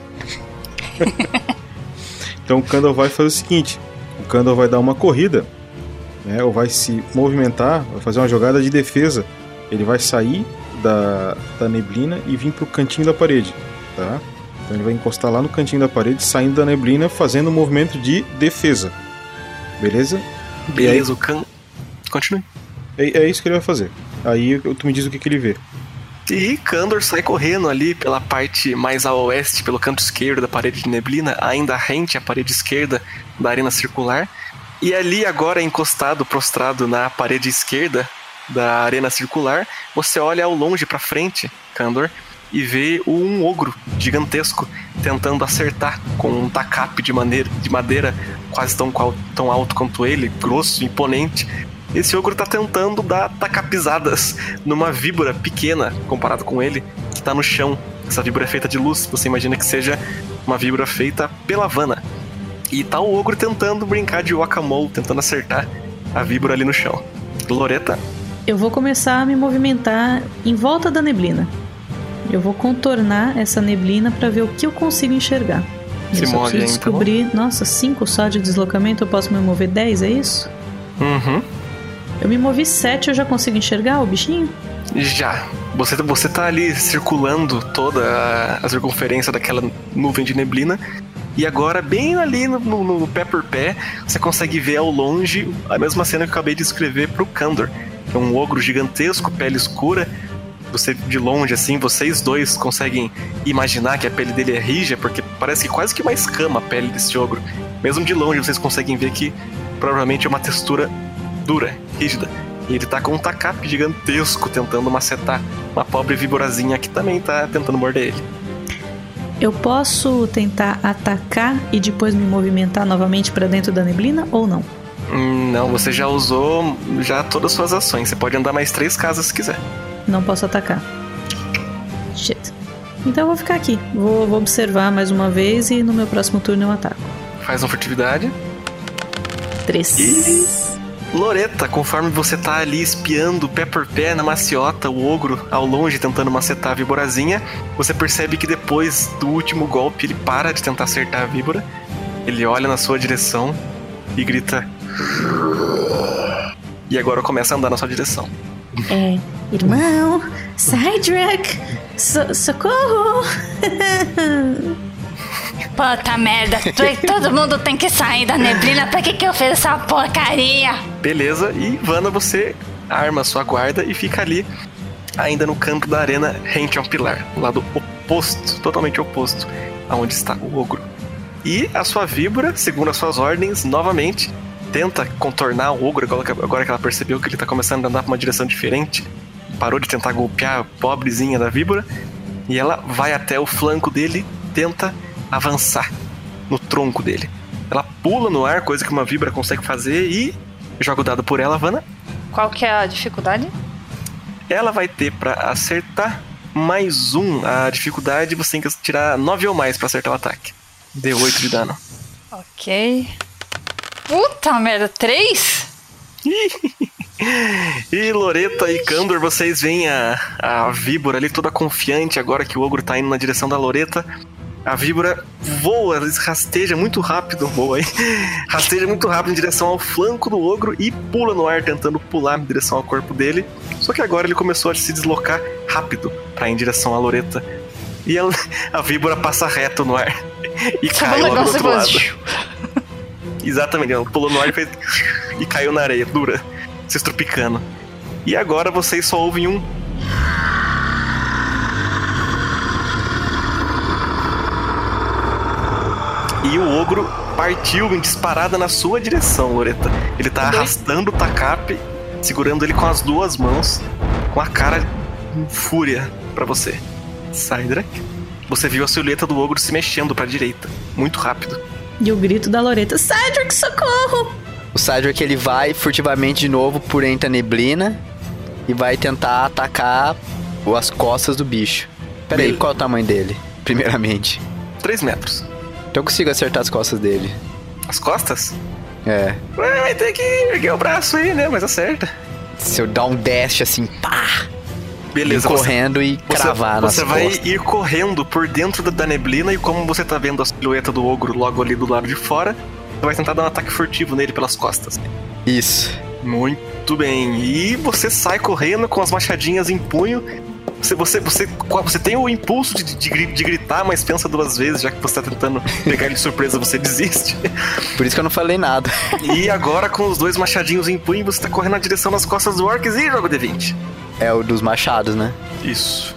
então o Kandor vai fazer o seguinte: o Kandor vai dar uma corrida, né, ou vai se movimentar, vai fazer uma jogada de defesa. Ele vai sair da, da neblina e vir pro cantinho da parede, tá? Então ele vai encostar lá no cantinho da parede, saindo da neblina, fazendo um movimento de defesa. Beleza? Beleza, o Can. Continue. É, é isso que ele vai fazer. Aí tu me diz o que, que ele vê. E Kandor sai correndo ali pela parte mais a oeste, pelo canto esquerdo da parede de neblina, ainda rente à parede esquerda da arena circular. E ali, agora encostado, prostrado na parede esquerda da arena circular, você olha ao longe pra frente, Kandor, e vê um ogro gigantesco tentando acertar com um tacape de, maneira, de madeira quase tão, tão alto quanto ele, grosso, imponente. Esse ogro tá tentando dar tacapizadas numa víbora pequena comparado com ele, que tá no chão. Essa víbora é feita de luz, você imagina que seja uma víbora feita pela Havana. E tá o ogro tentando brincar de whack-a-mole, tentando acertar a víbora ali no chão. Loreta, Eu vou começar a me movimentar em volta da neblina. Eu vou contornar essa neblina para ver o que eu consigo enxergar. Se eu só move preciso então. descobrir. Nossa, 5 só de deslocamento, eu posso me mover 10, é isso? Uhum. Eu me movi 7, eu já consigo enxergar o bichinho? Já. Você, você tá ali circulando toda a, a circunferência daquela nuvem de neblina. E agora, bem ali no, no, no pé por pé, você consegue ver ao longe a mesma cena que eu acabei de escrever pro Kandor. Que é um ogro gigantesco, pele escura. Você, de longe, assim, vocês dois conseguem imaginar que a pele dele é rija, porque parece que quase que uma escama a pele desse ogro. Mesmo de longe, vocês conseguem ver que provavelmente é uma textura dura, rígida. E ele tá com um tacape gigantesco tentando macetar uma pobre víborazinha que também tá tentando morder ele. Eu posso tentar atacar e depois me movimentar novamente pra dentro da neblina ou não? Hum, Não, você já usou já todas as suas ações. Você pode andar mais três casas se quiser. Não posso atacar. Shit. Então eu vou ficar aqui. Vou, vou observar mais uma vez e no meu próximo turno eu ataco. Faz uma furtividade. Três. E Loreta, conforme você tá ali espiando pé por pé na maciota, o ogro ao longe tentando macetar a víborazinha, você percebe que depois do último golpe ele para de tentar acertar a víbora, ele olha na sua direção e grita. E agora começa a andar na sua direção. É. Irmão, Cydrak, so- socorro! Puta merda, todo mundo tem que sair da neblina. Pra que que eu fiz essa porcaria? Beleza, e Ivana, você arma a sua guarda e fica ali, ainda no canto da arena, rente ao pilar, do lado oposto, totalmente oposto, aonde está o ogro. E a sua víbora, segundo as suas ordens, novamente tenta contornar o ogro agora que, ela percebeu que ele tá começando a andar pra uma direção diferente. Parou de tentar golpear a pobrezinha da víbora. E ela vai até o flanco dele, tenta avançar no tronco dele. Ela pula no ar, coisa que uma víbora consegue fazer, e joga o dado por ela, Vanna. Qual que é a dificuldade? Ela vai ter pra acertar mais um. A dificuldade você tem que tirar 9 ou mais pra acertar o ataque. D8 de dano. Ok. Puta merda, três? E Loreta e Kandor, vocês veem a, a víbora ali toda confiante agora que o ogro tá indo na direção da Loreta. A víbora voa, rasteja muito rápido, voa aí, rasteja muito rápido em direção ao flanco do ogro e pula no ar tentando pular em direção ao corpo dele. Só que agora ele começou a se deslocar rápido para ir em direção à Loreta. E ela- a víbora passa reto no ar e cai um logo do outro lado. Exatamente, ela pulou no ar e, fez... e caiu na areia, dura, se estrupicando. E agora vocês só ouvem um. E o ogro partiu em disparada na sua direção, Loreta. Ele tá arrastando o tacape, segurando ele com as duas mãos, com a cara em fúria pra você. Cydrak, você viu a silhueta do ogro se mexendo pra direita, muito rápido. E o grito da Loreta: Cydrak, socorro! O Cydrak ele vai furtivamente de novo por entre a neblina e vai tentar atacar as costas do bicho. Pera aí, Bele- qual é o tamanho dele? Primeiramente. 3 metros. Então eu consigo acertar as costas dele. As costas? É. Ué, vai ter que erguer o braço aí, né? Mas acerta. Se eu dar um dash assim, pá! Beleza, ir correndo e Você, cravar nas você vai costas. ir correndo por dentro da, neblina e como você tá vendo a silhueta do ogro logo ali do lado de fora, você vai tentar dar um ataque furtivo nele pelas costas. Isso. Muito bem. E você sai correndo com as machadinhas em punho. Você, você, você, você tem o impulso de, de, de gritar, mas pensa duas vezes, já que você tá tentando pegar ele de surpresa, você desiste. Por isso que eu não falei nada. E agora, com os dois machadinhos em punho, você tá correndo na direção das costas do Orcs e joga o D20. É o dos machados, né? Isso.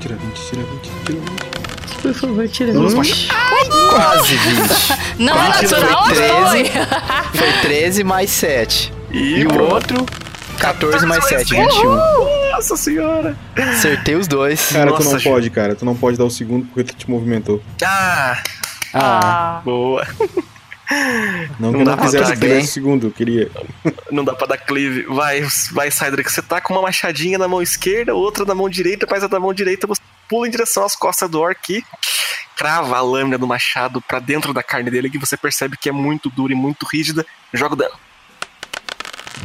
Tira 20, tira 20, tira 20. Por favor, tira Duas isso. machadas. Quase 20. Não é natural, foi foi? 13. Foi 13 mais 7. E, E o outro, 14 mais 7, mais 21. Nossa senhora. Acertei os dois. Cara, tu Nossa, não Ju. pode, cara. Tu não pode dar o segundo porque tu te movimentou. Ah, Ah, Ah, boa. Não Não dá pra dar o segundo, queria. Não dá pra dar cleave. Vai, vai, Cydrak. Você tá com uma machadinha na mão esquerda, outra na mão direita, mas a da mão direita você pula em direção às costas do orc e crava a lâmina do machado pra dentro da carne dele, que você percebe que é muito dura e muito rígida. Joga o dano.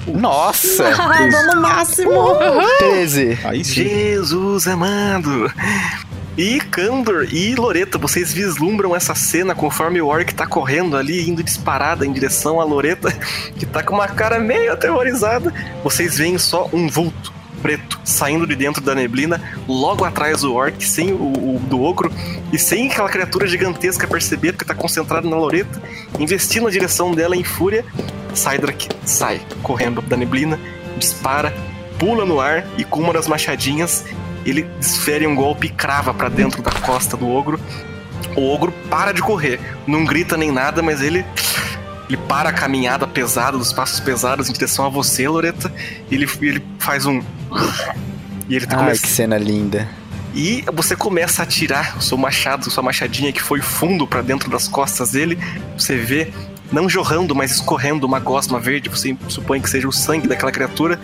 Nossa! Ah, dano máximo! 13. Aí sim. Jesus amado! E Kandor e Loreta, vocês vislumbram essa cena conforme o Orc tá correndo ali, indo disparada em direção a Loreta, que tá com uma cara meio aterrorizada. Vocês veem só um vulto preto saindo de dentro da neblina, logo atrás do orc, sem o, o do ogro, e sem aquela criatura gigantesca perceber que tá concentrado na Loreta, investindo na direção dela em fúria, Cydrak sai correndo da neblina, dispara, pula no ar e com uma das machadinhas ele desfere um golpe e crava para dentro da costa do ogro. O ogro para de correr, não grita nem nada, mas ele ele para a caminhada pesada, dos passos pesados em direção a você, Loreta. E ele, ele faz um. E ele tá Ai, começa- que cena linda. E você começa a atirar o seu machado, sua machadinha que foi fundo pra dentro das costas dele. Você vê, não jorrando, mas escorrendo uma gosma verde. Você supõe que seja o sangue daquela criatura.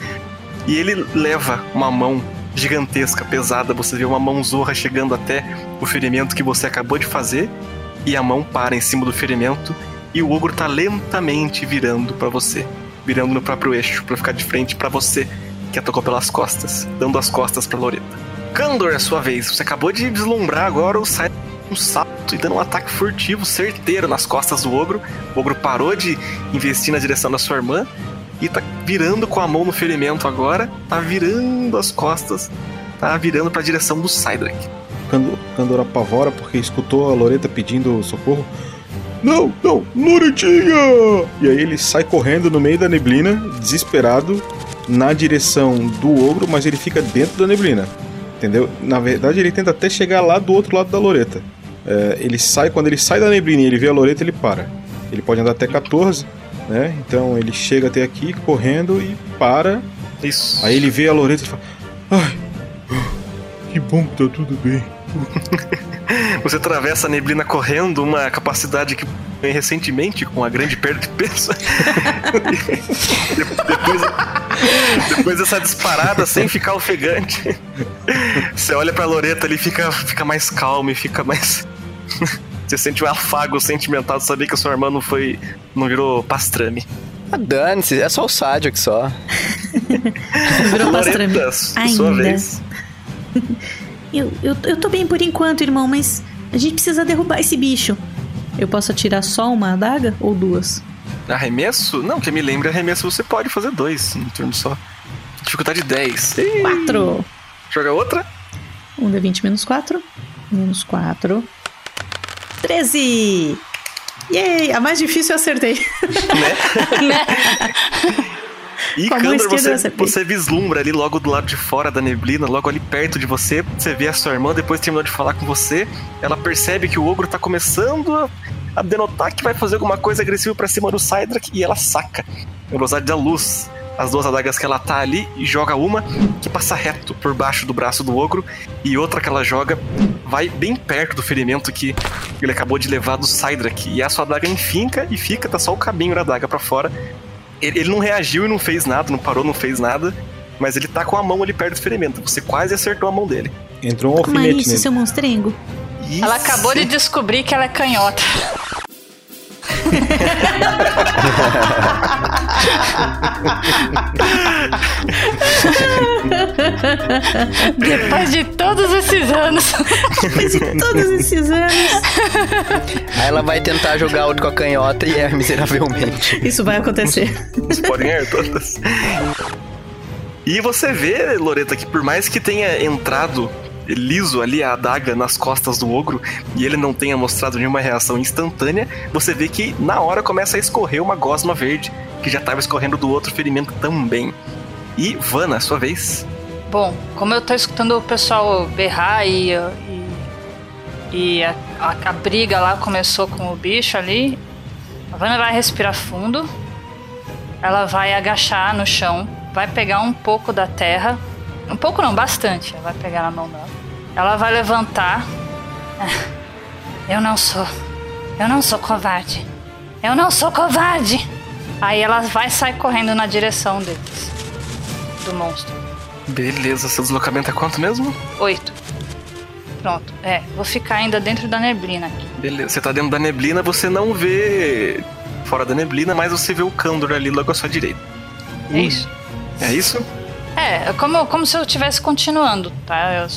E ele leva uma mão gigantesca, pesada. Você vê uma mão zorra chegando até o ferimento que você acabou de fazer. E a mão para em cima do ferimento. E o ogro tá lentamente virando pra você. Virando no próprio eixo, pra ficar de frente pra você, que atacou pelas costas. Dando as costas pra Loreta. Kandor, é sua vez. Você acabou de vislumbrar agora o sai um salto e dando um ataque furtivo, certeiro nas costas do ogro. O ogro parou de investir na direção da sua irmã e tá virando com a mão no ferimento agora. Tá virando as costas. Tá virando pra direção do. Candor, Candor apavora porque escutou a Loreta pedindo socorro. Não, não, Loretinha! E aí ele sai correndo no meio da neblina, desesperado, na direção do ogro, mas ele fica dentro da neblina. Entendeu? Na verdade, ele tenta até chegar lá do outro lado da Loreta. É, ele sai, quando ele sai da neblina e ele vê a Loreta, ele para. Ele pode andar até 14, né? Então ele chega até aqui correndo e para. Isso. Aí ele vê a Loreta e fala: Ai, Que bom que tá tudo bem. Você atravessa a neblina correndo, uma capacidade que ganhei recentemente com a grande perda de peso. depois, depois dessa disparada sem ficar ofegante, você olha pra Loreta ali, fica, fica mais calmo e fica mais. Você sente um afago sentimental de saber que a sua irmã não foi. não virou pastrame. Ah, Dane-se, é só o Sadio só. Virou pastrame. Loreta, sua Ainda. vez. Eu, eu, eu tô bem por enquanto, irmão, mas a gente precisa derrubar esse bicho. Eu posso atirar só uma adaga ou duas? Arremesso? Não, que me lembre, arremesso você pode fazer dois no turno só. Dificuldade 10. Ih, Quatro. Joga outra? Um d 20 menos quatro. Menos quatro. Treze! Yay! A mais difícil eu acertei. E Com Kandor, esquerda eu você, você vislumbra ali logo do lado de fora da neblina, logo ali perto de você. Você vê a sua irmã, depois terminou de falar com você. Ela percebe que o ogro tá começando a, a denotar que vai fazer alguma coisa agressiva pra cima do Cydrak e ela saca. A velocidade da luz. As duas adagas que ela tá ali e joga uma que passa reto por baixo do braço do ogro e outra que ela joga vai bem perto do ferimento que ele acabou de levar do Cydrak. E a sua adaga enfinca e fica, tá só o cabinho da adaga pra fora. Ele, ele não reagiu e não fez nada, não parou, não fez nada. Mas ele tá com a mão ali perto do ferimento. Você quase acertou a mão dele. entrou um Toma alfinete isso, nele. seu monstrengo. Ela acabou de descobrir que ela é canhota. Depois de todos esses anos. Depois de todos esses anos. Aí ela vai tentar jogar outro com a canhota e erra miseravelmente. Isso vai acontecer. Vocês podem todas. E você vê, Loreta, que por mais que tenha entrado liso ali a adaga nas costas do ogro e ele não tenha mostrado nenhuma reação instantânea, você vê que na hora começa a escorrer uma gosma verde que já estava escorrendo do outro ferimento também. E Vana, sua vez. Bom, como eu tô escutando o pessoal berrar e, e, e a, a, a briga lá começou com o bicho ali, a Vanna vai respirar fundo, ela vai agachar no chão, vai pegar um pouco da terra, um pouco não, bastante, ela vai pegar na mão dela. Ela vai levantar. Eu não sou, eu não sou covarde, eu não sou covarde. Aí ela vai sair correndo na direção deles, do monstro. Beleza, seu deslocamento é quanto mesmo? Oito. Pronto. É, vou ficar ainda dentro da neblina aqui. Beleza, você tá dentro da neblina, você não vê fora da neblina, mas você vê o Kandor ali logo à sua direita. É isso? É isso? É, como, como se eu estivesse continuando, tá? Eu,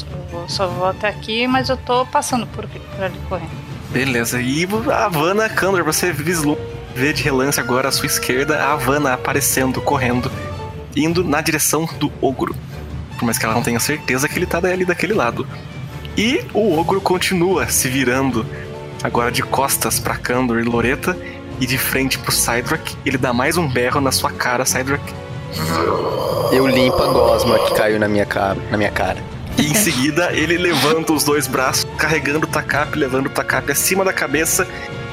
só- vou até aqui, mas eu tô passando por, por ali correndo. Beleza, e a Havana Kandor, você vê de relance agora à sua esquerda a Havana aparecendo, correndo, indo na direção do ogro. por mais que ela não tenha certeza que ele tá ali daquele lado. E o ogro continua se virando, agora de costas pra Kandor e Loreta, e de frente pro Cydrak. Ele dá mais um berro na sua cara, Cydrak. Eu limpo a gosma que caiu na minha cara. Na minha cara. E em seguida ele levanta os dois braços, carregando o Takap, levando o Takap acima da cabeça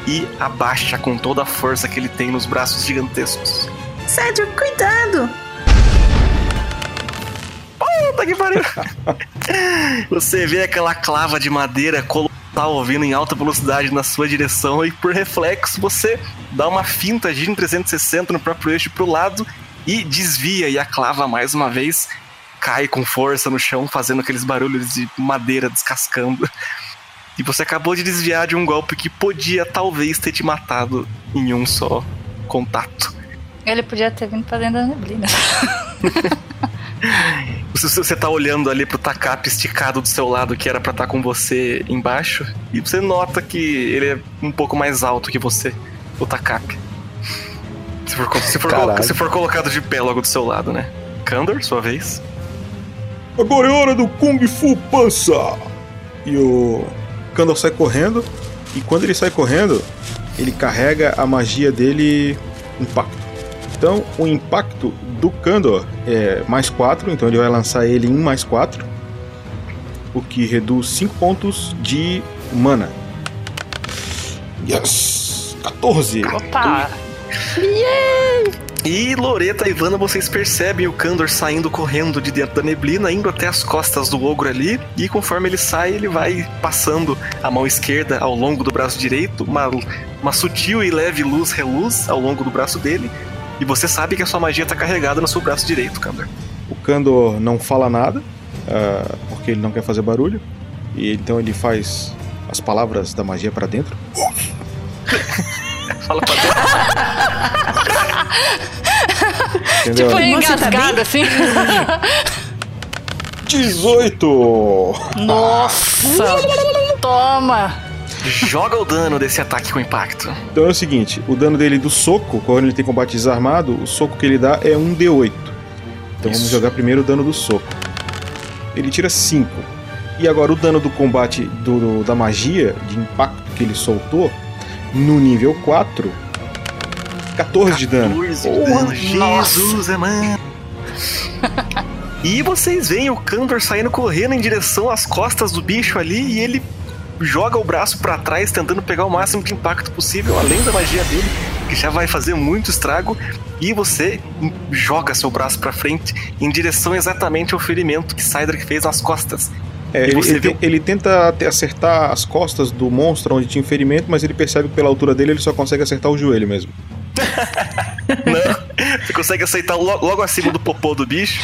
e abaixa com toda a força que ele tem nos braços gigantescos. Cedric, cuidado! Puta que pariu! Você vê aquela clava de madeira colossal vindo em alta velocidade na sua direção e por reflexo você dá uma finta gira em 360 no próprio eixo pro lado e desvia e a clava mais uma vez cai com força no chão, fazendo aqueles barulhos de madeira descascando. E você acabou de desviar de um golpe que podia talvez ter te matado em um só contato. Ele podia ter vindo pra dentro da neblina. Você, você tá olhando ali pro Takap esticado do seu lado, que era pra estar com você embaixo, e você nota que ele é um pouco mais alto que você, o Takap. Se for, se for, colo- se for colocado de pé logo do seu lado, né? Kandor, sua vez. Agora é hora do Kung Fu Pança! E o Kandor sai correndo, e quando ele sai correndo, ele carrega a magia dele Impacto. Então, o impacto do Kandor é mais 4, então ele vai lançar ele em mais 4, o que reduz 5 pontos de mana. Yes! 14! Opa! E Loreta e Ivana, vocês percebem o Kandor saindo correndo de dentro da neblina, indo até as costas do ogro ali, e conforme ele sai, ele vai passando a mão esquerda ao longo do braço direito, uma, uma sutil e leve luz reluz ao longo do braço dele, e você sabe que a sua magia tá carregada no seu braço direito, Kandor. O Kandor não fala nada, ah, porque ele não quer fazer barulho, e então ele faz as palavras da magia pra dentro. Fala pra dentro. Entendeu? Tipo, tá engasgado assim. 18! Nossa! Toma! Joga o dano desse ataque com impacto. Então é o seguinte, o dano dele do soco, quando ele tem combate desarmado, o soco que ele dá é um D8. Então vamos Isso. jogar primeiro o dano do soco. Ele tira 5. E agora o dano do combate do, do- da magia, de impacto que ele soltou, no nível 4, 14 de dano. 14 de Porra, dano. Jesus, é mano. E vocês veem o Kandor saindo correndo em direção às costas do bicho ali e ele joga o braço pra trás tentando pegar o máximo de impacto possível, além da magia dele, que já vai fazer muito estrago, e você joga seu braço pra frente em direção exatamente ao ferimento que Cydric fez nas costas. É, ele, ele, te- ele tenta até acertar as costas do monstro onde tinha ferimento, mas ele percebe que pela altura dele ele só consegue acertar o joelho mesmo. Não, você consegue aceitar lo- logo acima do popô do bicho.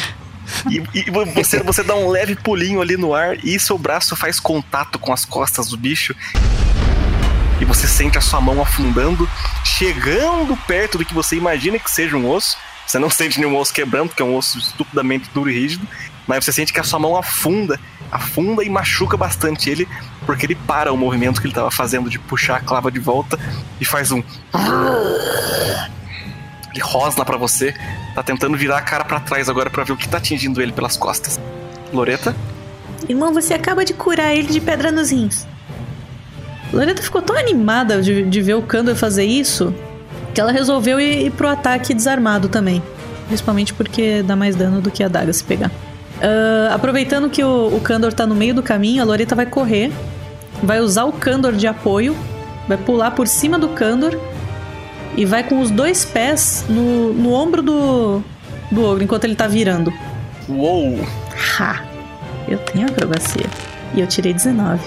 E, e você, você dá um leve pulinho ali no ar e seu braço faz contato com as costas do bicho. E você sente a sua mão afundando, chegando perto do que você imagina que seja um osso. Você não sente nenhum osso quebrando, porque é um osso estupidamente duro e rígido. Mas você sente que a sua mão afunda, afunda e machuca bastante ele, porque ele para o movimento que ele estava fazendo de puxar a clava de volta e faz um. Ele rosna pra você, tá tentando virar a cara pra trás agora pra ver o que tá atingindo ele pelas costas. Loreta? Irmão, você acaba de curar ele de pedra nos rins. Loreta ficou tão animada de, de ver o Kandor fazer isso que ela resolveu ir, ir pro ataque desarmado também. Principalmente porque dá mais dano do que a daga se pegar. Ah, aproveitando que o, o Kandor tá no meio do caminho, a Loreta vai correr, vai usar o Kandor de apoio, vai pular por cima do Kandor e vai com os dois pés no, no ombro do, do ogro enquanto ele tá virando. Uou! Ha! Eu tenho acrobacia. E eu tirei 19.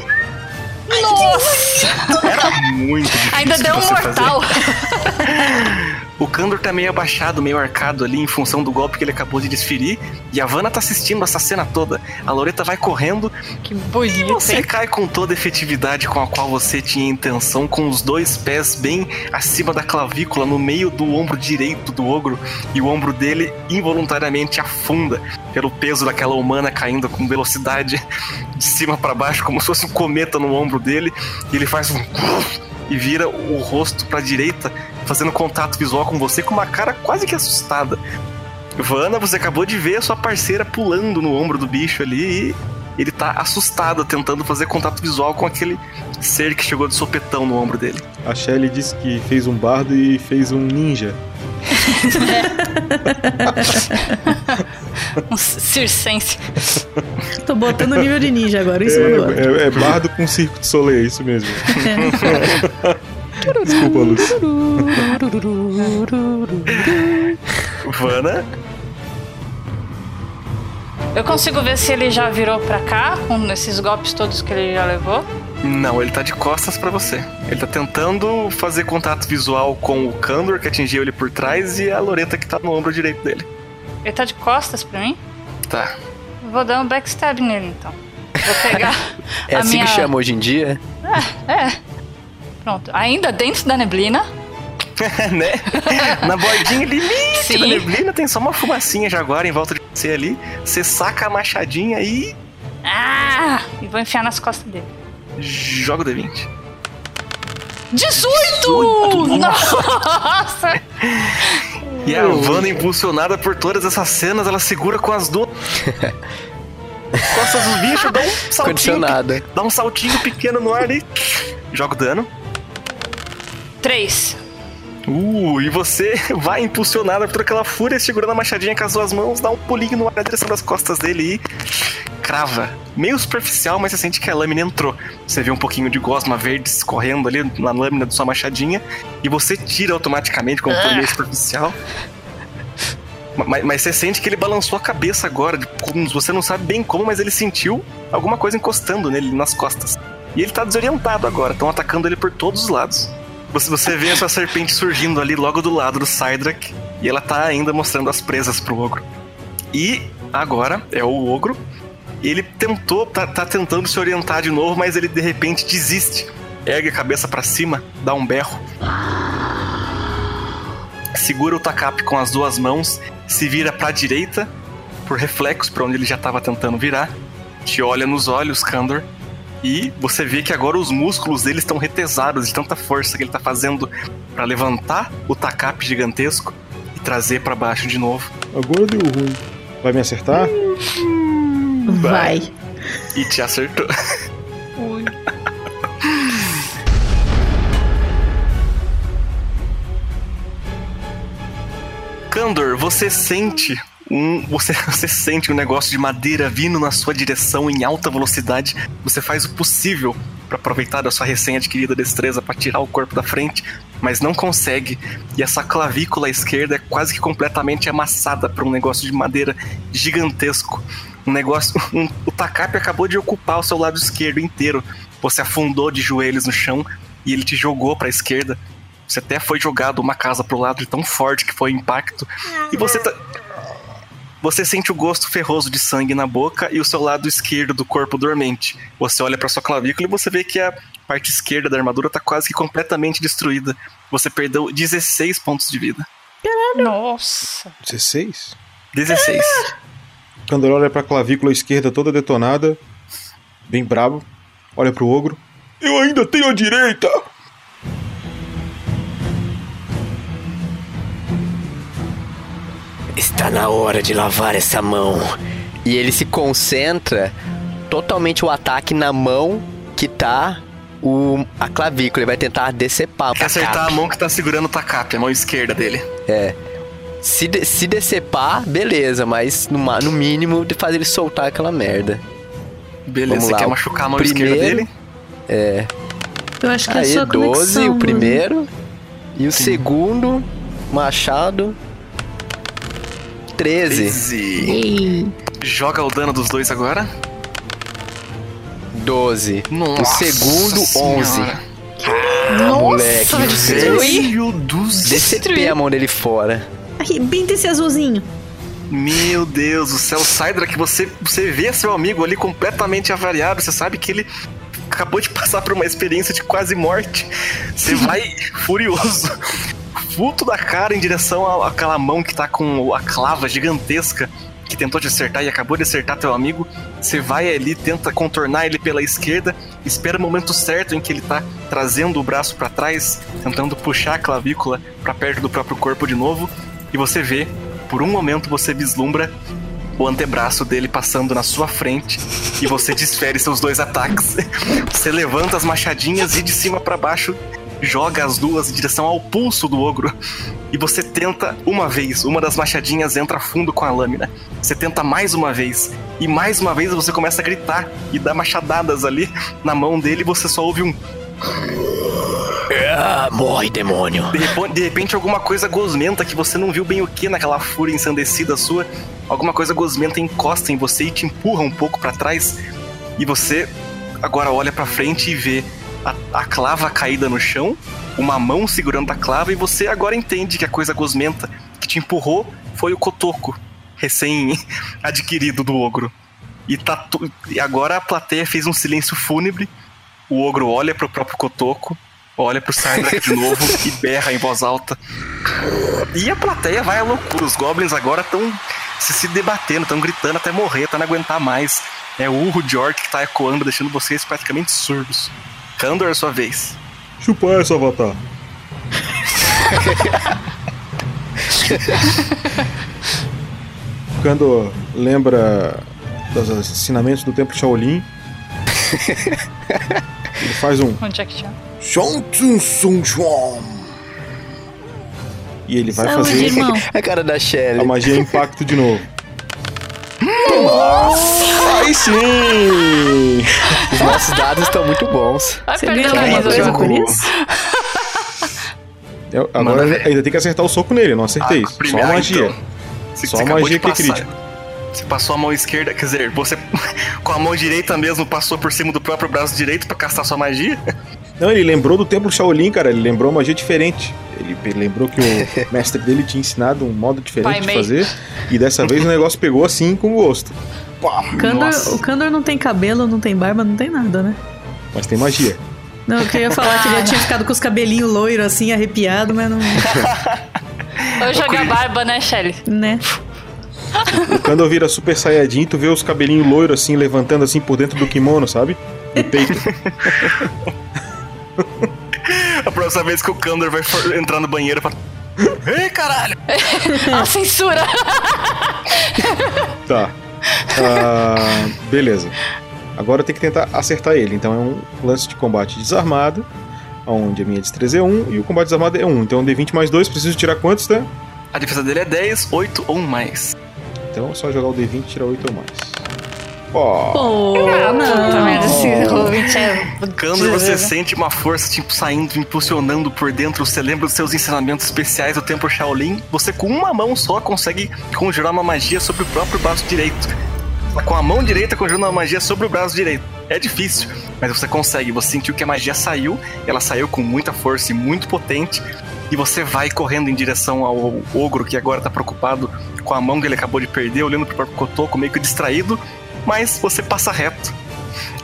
Era muito difícil Ainda deu um mortal. O Kandor tá meio abaixado, meio arcado ali em função do golpe que ele acabou de desferir. E a Vanna tá assistindo essa cena toda. A Loreta vai correndo Que e bonito, você hein? cai com toda a efetividade com a qual você tinha intenção, com os dois pés bem acima da clavícula, no meio do ombro direito do ogro. E o ombro dele involuntariamente afunda pelo peso daquela humana caindo com velocidade de cima pra baixo, como se fosse um cometa no ombro dele. E ele faz um. E vira o rosto pra direita, fazendo contato visual com você com uma cara quase que assustada. Vana, você acabou de ver a sua parceira pulando no ombro do bicho ali e ele tá assustado, tentando fazer contato visual com aquele ser que chegou de sopetão no ombro dele. A Shelly disse que fez um bardo e fez um ninja. Um circense. Tô botando o nível de ninja agora, isso É, é, é bardo com circo de soleil, é isso mesmo. Desculpa, Lúcio. Vana, Eu consigo ver se ele já virou pra cá, com esses golpes todos que ele já levou. não, ele tá de costas pra você. Ele tá tentando fazer contato visual com o Kandor, que atingiu ele por trás, e a Loreta que tá no ombro direito dele. Ele tá de costas pra mim. Tá. Vou dar um backstab nele, então. Vou pegar É a assim minha... que chama hoje em dia? É. Pronto. Ainda dentro da neblina. né? Na bordinha limite Sim. da neblina tem só uma fumacinha já agora em volta de você ali. Você saca a machadinha e Ah! E vou enfiar nas costas dele. joga o D20. 18! Nossa! E a Vanna, impulsionada por todas essas cenas, ela segura com as duas costas dos bichos, dá um saltinho, Condicionada. dá um saltinho pequeno no ar e joga o dano. 3. Uh, e você vai impulsionada por aquela fúria, segurando a machadinha com as duas mãos, dá um pulinho no ar na direção das costas dele e crava. Meio superficial, mas você sente que a lâmina entrou. Você vê um pouquinho de gosma verde escorrendo ali na lâmina de sua machadinha e você tira automaticamente como foi meio superficial. Ma- Mas, mas você sente que ele balançou a cabeça agora, você não sabe bem como, mas ele sentiu alguma coisa encostando nele nas costas. E ele tá desorientado agora, estão atacando ele por todos os lados. Você, você vê essa serpente surgindo ali logo do lado do Cydrak e ela tá ainda mostrando as presas pro ogro. E agora é o ogro. Ele tentou, tá, tá tentando se orientar de novo, mas ele de repente desiste. Ergue a cabeça pra cima, dá um berro. Segura o Takap com as duas mãos, se vira pra direita, por reflexo pra onde ele já tava tentando virar. Te olha nos olhos, Kandor. E você vê que agora os músculos dele estão retesados de tanta força que ele tá fazendo pra levantar o Takap gigantesco e trazer pra baixo de novo. Agora deu ruim. Vai me acertar? Vai. E te acertou. Kandor, você sente um. Você, você sente um negócio de madeira vindo na sua direção em alta velocidade. Você faz o possível para aproveitar da sua recém-adquirida destreza para tirar o corpo da frente, mas não consegue. E essa clavícula esquerda é quase que completamente amassada por um negócio de madeira gigantesco. Um negócio. um- o Takap acabou de ocupar o seu lado esquerdo inteiro. Você afundou de joelhos no chão e ele te jogou para a esquerda. Você até foi jogado uma casa pro lado de tão forte que foi o impacto. E você tá. Você sente o gosto ferroso de sangue na boca e o seu lado esquerdo do corpo dormente. Você olha para sua clavícula e você vê que a parte esquerda da armadura tá quase que completamente destruída. Você perdeu 16 pontos de vida. Nossa. 16? 16. Kandor olha pra clavícula esquerda toda detonada, bem brabo, olha pro ogro. Eu ainda tenho a direita! Está na hora de lavar essa mão. E ele se concentra totalmente o ataque na mão que tá o, a clavícula. Ele vai tentar decepar Quer acertar a mão que tá segurando o Takap, a mão esquerda dele. É. Se, de- se decepar, beleza, mas no, no mínimo de fazer ele soltar aquela merda. Beleza, Vamos você lá, quer machucar a mão primeiro- esquerda dele? É. Eu acho que é Aí, sua 12, conexão. o primeiro. E o segundo, machado. 13. 13. Ei. Joga o dano dos dois agora. 12. Nossa o segundo, 11. Senhora. Ah, moleque. Velho dos Decepei a mão dele fora. Arrebenta esse azulzinho. Meu Deus do céu, Sidra, que você, você vê seu amigo ali completamente avariado, você sabe que ele acabou de passar por uma experiência de quase morte. Você vai furioso, vulto da cara em direção àquela mão que tá com a clava gigantesca que tentou te acertar e acabou de acertar teu amigo. Você vai ali, tenta contornar ele pela esquerda, espera o momento certo em que ele tá trazendo o braço pra trás, tentando puxar a clavícula pra perto do próprio corpo de novo, e você vê por um momento você vislumbra o antebraço dele passando na sua frente e você desfere seus dois ataques. Você levanta as machadinhas e de cima para baixo joga as duas em direção ao pulso do ogro. E você tenta uma vez, uma das machadinhas entra fundo com a lâmina. Você tenta mais uma vez, e mais uma vez você começa a gritar e dar machadadas ali na mão dele e você só ouve um. Ah, morre, demônio. De, repo- de repente, alguma coisa gosmenta que você não viu bem o que naquela fúria ensandecida sua. Alguma coisa gosmenta encosta em você e te empurra um pouco pra trás. E você agora olha pra frente e vê a, a clava caída no chão, uma mão segurando a clava, e você agora entende que a coisa gosmenta que te empurrou foi o cotoco recém-adquirido do ogro. E, tá e agora a plateia fez um silêncio fúnebre. O ogro olha pro próprio cotoco, olha pro Cydrak de novo e berra em voz alta. E a plateia vai à loucura. Os goblins agora estão se, se debatendo, estão gritando até morrer, até não aguentar mais. É o urro de orc que tá ecoando, deixando vocês praticamente surdos. Kandor, é sua vez. Chupa essa, Avatar. Quando lembra dos ensinamentos do Templo Shaolin, ele faz um. E ele vai Saúde, fazer irmão. A cara da Shelly. a magia impacto de novo. Aí sim! Os nossos dados estão muito bons. Vai Você perder ganhou o alguma coisa eu- por isso? Eu- Manda agora ver. ainda tem que acertar o soco nele, não acertei. Ah, Só primeiro, a magia. então. Você- Só você a magia que é crítico. Você passou a mão esquerda, quer dizer, você com a mão direita mesmo passou por cima do próprio braço direito pra castar sua magia? Não, ele lembrou do Templo Shaolin, cara. Ele lembrou uma magia diferente. Ele lembrou que o mestre dele tinha ensinado um modo diferente Pai de Mei. fazer. E dessa vez o negócio pegou assim com gosto. Pá! Kandor- o Kandor não tem cabelo, não tem barba, não tem nada, né? Mas tem magia. Não, eu queria falar que ele tinha ficado com os cabelinhos loiros assim, arrepiado, mas não. Vou jogar barba, né, Shelly? né? O Kando vira super saiyajin, tu vê os cabelinhos loiros assim, levantando assim por dentro do kimono, sabe? No peito. A próxima vez que o Kandor vai for- entrar no banheiro pra. Ei, caralho! A censura! Tá. Ah, beleza. Agora tem que tentar acertar ele. Então é um lance de combate desarmado, onde a minha destreza é 1 e o combate desarmado é 1. Então um D20 mais 2, preciso tirar quantos, tá? A defesa dele é 10, 8 ou mais. Então é só jogar o D20 e tirar 8 ou mais. Ó. Pô, Puta não. merda, esse Robin é. Você sente uma força tipo saindo, impulsionando por dentro. Você lembra dos seus ensinamentos especiais do Templo Shaolin? Você com uma mão só consegue conjurar uma magia sobre o próprio braço direito. Com a mão direita conjurando uma magia sobre o braço direito. É difícil, mas você consegue. Você sentiu que a magia saiu, ela saiu com muita força e muito potente. E você vai correndo em direção ao ogro que agora tá preocupado com a mão que ele acabou de perder, olhando pro próprio cotoco, meio que distraído. Mas você passa reto.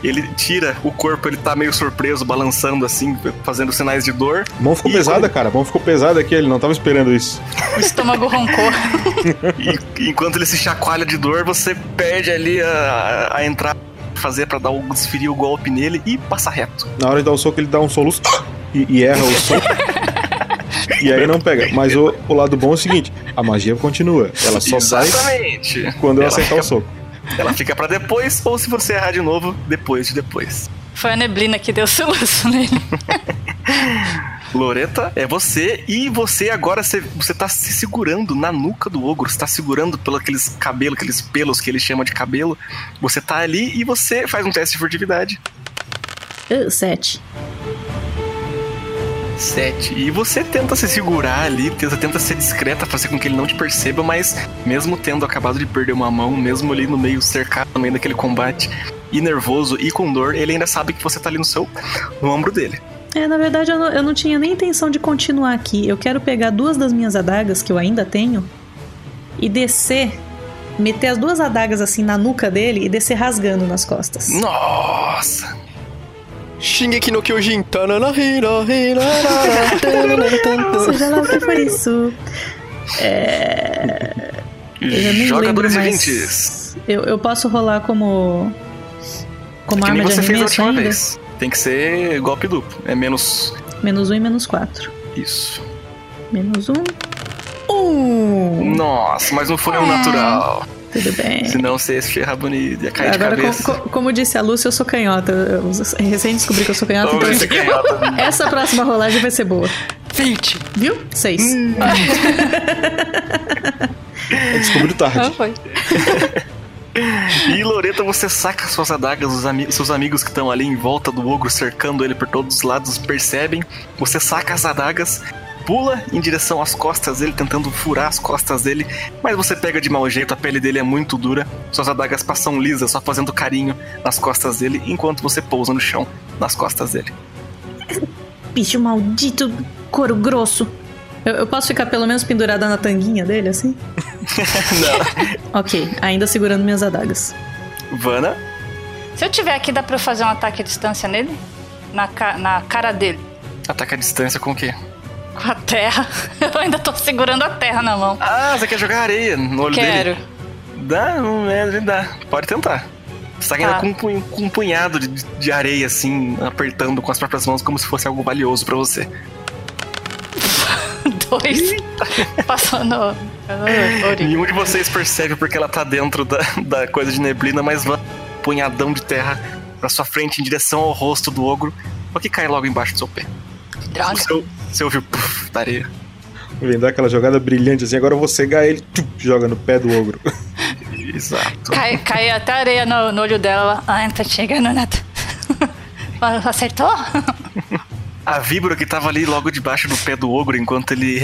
Ele tira o corpo, ele tá meio surpreso, balançando assim, fazendo sinais de dor. A mão ficou Ih, pesada, cara. A mão ficou pesada aqui, ele não tava esperando isso. O estômago roncou. E enquanto ele se chacoalha de dor, você perde ali a, a entrada pra fazer pra dar o, desferir o golpe nele e passa reto. Na hora de dar o soco, ele dá um soluço e, e erra o soco. E aí não pega. Mas o, o lado bom é o seguinte: a magia continua. Ela só sai Exatamente. quando eu Ela acertar fica- o soco. Ela fica pra depois, ou se você errar de novo, depois de depois. Foi a neblina que deu soluço nele. Loreta, é você, e você agora você, você tá se segurando na nuca do ogro, você tá segurando pelos aqueles cabelos, aqueles pelos que ele chama de cabelo. Você tá ali e você faz um teste de furtividade. Uh, sete. 7. E você tenta se segurar ali, tenta, tenta ser discreta, fazer com que ele não te perceba, mas mesmo tendo acabado de perder uma mão, mesmo ali no meio cercado, no meio daquele combate, e nervoso e com dor, ele ainda sabe que você tá ali no seu no ombro dele. É, na verdade, eu não, eu não tinha nem intenção de continuar aqui. Eu quero pegar duas das minhas adagas, que eu ainda tenho, e descer, meter as duas adagas assim na nuca dele e descer rasgando nas costas. Nossa! Shingeki no Kyojin. Seja lá o que for isso. É. Eu já nem Joga lembro 2 mais. 20. Eu, eu posso rolar como. Como nem arma de arremesso ainda? vez. Tem que ser golpe duplo. É menos. Menos um e menos quatro. Isso. Menos um. Um! Nossa, mas não foi um natural. Tudo bem. Senão você ia se ferrar bonito, ia cair Agora, de cabeça. co- como disse a Lúcia, eu sou canhota. Eu recém descobri que eu sou canhota, então se é canhota. essa próxima rolagem vai ser boa. 20. Viu? Seis. Descobriu tarde. Ah, foi. E Loreta, você saca suas adagas, os ami- seus amigos que estão ali em volta do ogro, cercando ele por todos os lados, percebem. Você saca as adagas, pula em direção às costas dele, tentando furar as costas dele, mas você pega de mau jeito, a pele dele é muito dura, suas adagas passam lisas, só fazendo carinho nas costas dele, enquanto você pousa no chão, nas costas dele. Bicho maldito, couro grosso. Eu, eu posso ficar pelo menos pendurada na tanguinha dele, assim? Não. Ok, ainda segurando minhas adagas. Vana, Se eu tiver aqui, dá pra eu fazer um ataque à distância nele? Na, ca- na cara dele. ataca a distância com o quê? Com a terra. Eu ainda tô segurando a terra na mão. Ah, você quer jogar areia no olho Quero. dele? Dá, não é, dá. Pode tentar. Você tá Tá. com um, com um punhado de, de areia, assim, apertando com as próprias mãos como se fosse algo valioso pra você. Dois. Passou no. Nenhum de vocês percebe porque ela tá dentro da, da coisa de neblina, mas vai um punhadão de terra pra sua frente em direção ao rosto do ogro, o que cai logo embaixo do seu pé. Droga. Você, você ouviu puff, da areia. Vem dar aquela jogada brilhante assim, agora eu vou cegar ele, tchum, joga no pé do ogro. Exato. Cai, cai até areia no, no olho dela. Não tá chegando nada. Acertou? A víbora que tava ali logo debaixo do pé do ogro enquanto ele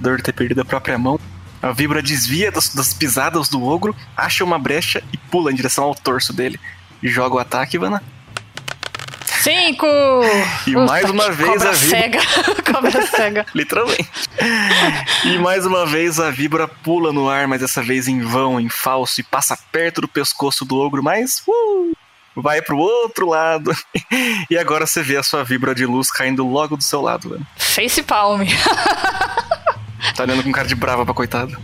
dor de ter perdido a própria mão. A víbora desvia das, das pisadas do ogro, acha uma brecha e pula em direção ao torso dele. E joga o ataque, Ivana. Cinco! E Ufa, mais uma vez cobra a cega. cobra cega. Literalmente. E mais uma vez a víbora pula no ar, mas dessa vez em vão, em falso, e passa perto do pescoço do ogro, mas uh, vai pro outro lado. E agora você vê a sua víbora de luz caindo logo do seu lado, velho. Face palm. Tá olhando com cara de brava pra coitado.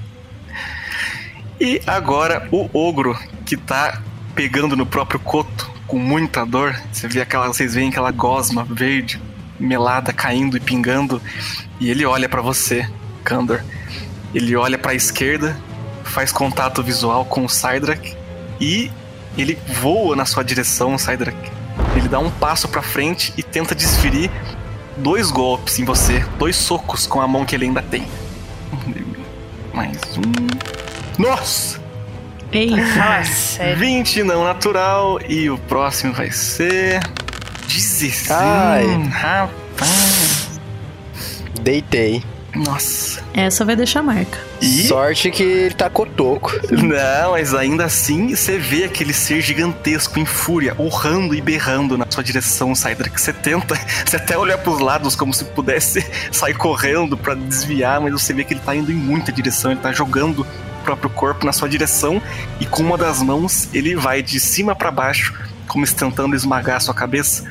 E agora o ogro que tá pegando no próprio coto com muita dor. Você vê aquela, vocês veem aquela gosma verde melada caindo e pingando e ele olha pra você, Kandor. Ele olha pra esquerda, faz contato visual com o Cydrak e ele voa na sua direção, Cydrak. Ele dá um passo pra frente e tenta desferir dois golpes em você, dois socos com a mão que ele ainda tem. Mais um. Nossa! Eita. Fala sério. 20 não natural e o próximo vai ser 16. Ai. Rapaz. Deitei. Nossa. Essa vai deixar marca. E Sorte que ele tá cotoco. Não, mas ainda assim você vê aquele ser gigantesco em fúria, urrando e berrando na sua direção, Cydrak. Você tenta, você até olha pros lados como se pudesse sair correndo pra desviar, mas você vê que ele tá indo em muita direção, ele tá jogando próprio corpo na sua direção e com uma das mãos ele vai de cima pra baixo, como se tentando esmagar a sua cabeça,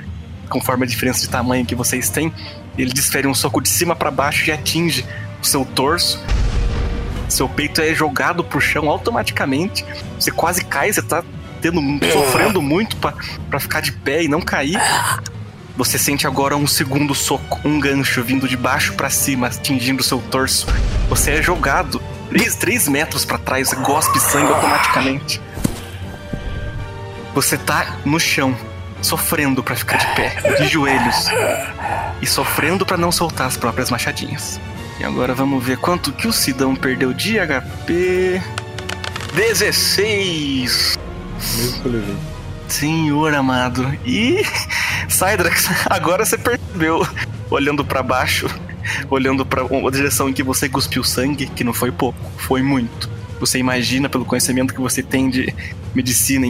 conforme a diferença de tamanho que vocês têm. Ele desfere um soco de cima pra baixo e atinge o seu torso seu peito é jogado pro chão automaticamente. Você quase cai, você tá tendo, sofrendo muito pra ficar de pé e não cair. Você sente agora um segundo soco, um gancho vindo de baixo pra cima, atingindo seu torso. Você é jogado 3, metros pra trás, você gospe sangue automaticamente. Você tá no chão, sofrendo pra ficar de pé, de joelhos, e sofrendo pra não soltar as próprias machadinhas. E agora vamos ver quanto que o Sidão perdeu de HP. 16! Mesmo que eu levei. Senhor amado. E Cydrax, agora você percebeu, olhando pra baixo, olhando pra a direção em que você cuspiu sangue, que não foi pouco, foi muito. Você imagina, pelo conhecimento que você tem de medicina e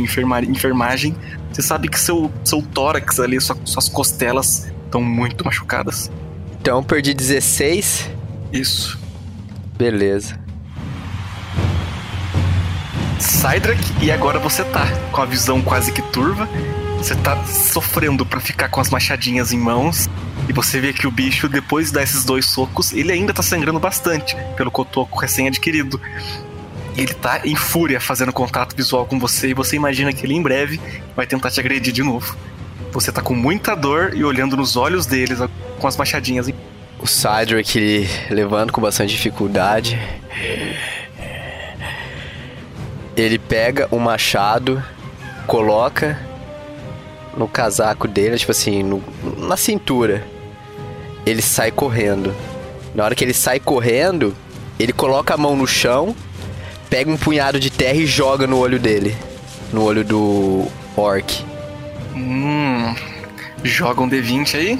enfermagem, você sabe que seu, seu tórax ali, sua- suas costelas estão muito machucadas. Então perdi 16. Isso. Beleza. Cydrak, e agora você tá com a visão quase que turva. Você tá sofrendo pra ficar com as machadinhas em mãos. E você vê que o bicho, depois de dar esses dois socos, ele ainda tá sangrando bastante pelo cotoco recém-adquirido. Ele tá em fúria fazendo contato visual com você e você imagina que ele em breve vai tentar te agredir de novo. Você tá com muita dor e olhando nos olhos deles com as machadinhas em O Cydric levando com bastante dificuldade. Ele pega o machado, coloca no casaco dele, tipo assim, no- na cintura. Ele sai correndo. Na hora que ele sai correndo, ele coloca a mão no chão, pega um punhado de terra e joga no olho dele. No olho do orc. Hum. Joga um D20 aí.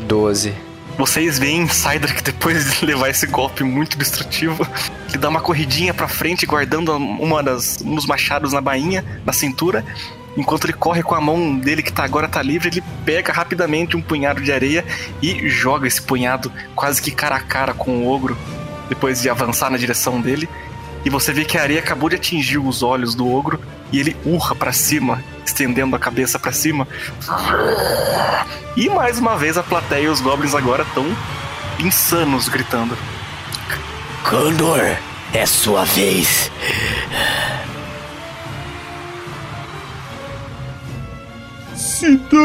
12. Vocês veem que depois de levar esse golpe muito destrutivo, ele dá uma corridinha pra frente, guardando uma das, um dos machados na bainha, na cintura. Enquanto ele corre com a mão dele que tá, agora tá livre, ele pega rapidamente um punhado de areia e joga esse punhado quase que cara a cara com o ogro, depois de avançar na direção dele. E você vê que a areia acabou de atingir os olhos do ogro e ele urra pra cima, estendendo a cabeça pra cima. E mais uma vez a plateia e os goblins agora estão insanos gritando. Condor, é sua vez. Sidão!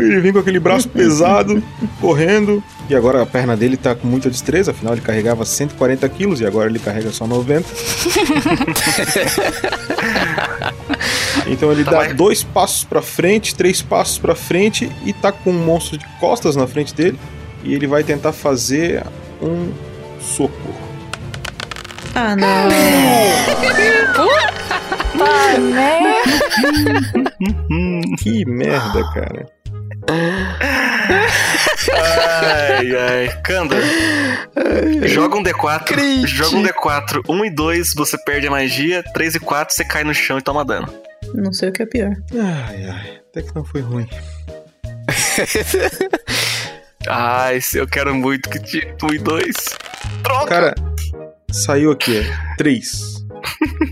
Ele vem com aquele braço pesado, correndo. E agora a perna dele tá com muita destreza, afinal ele carregava 140 quilos e agora ele carrega só 90. então ele Tá dá mais- dois passos pra frente, três passos pra frente e tá com um monstro de costas na frente dele. E ele vai tentar fazer um soco. Ah, não. né? que merda, cara. ai, ai. Kanda, joga um D4. Crente. Joga um D4. 1 um e 2, você perde a magia. 3 e 4, você cai no chão e toma dano. Não sei o que é pior. Ai, ai. Até que não foi ruim. ai, eu quero muito que tire 1 um e 2. Troca! Cara, saiu aqui. 3.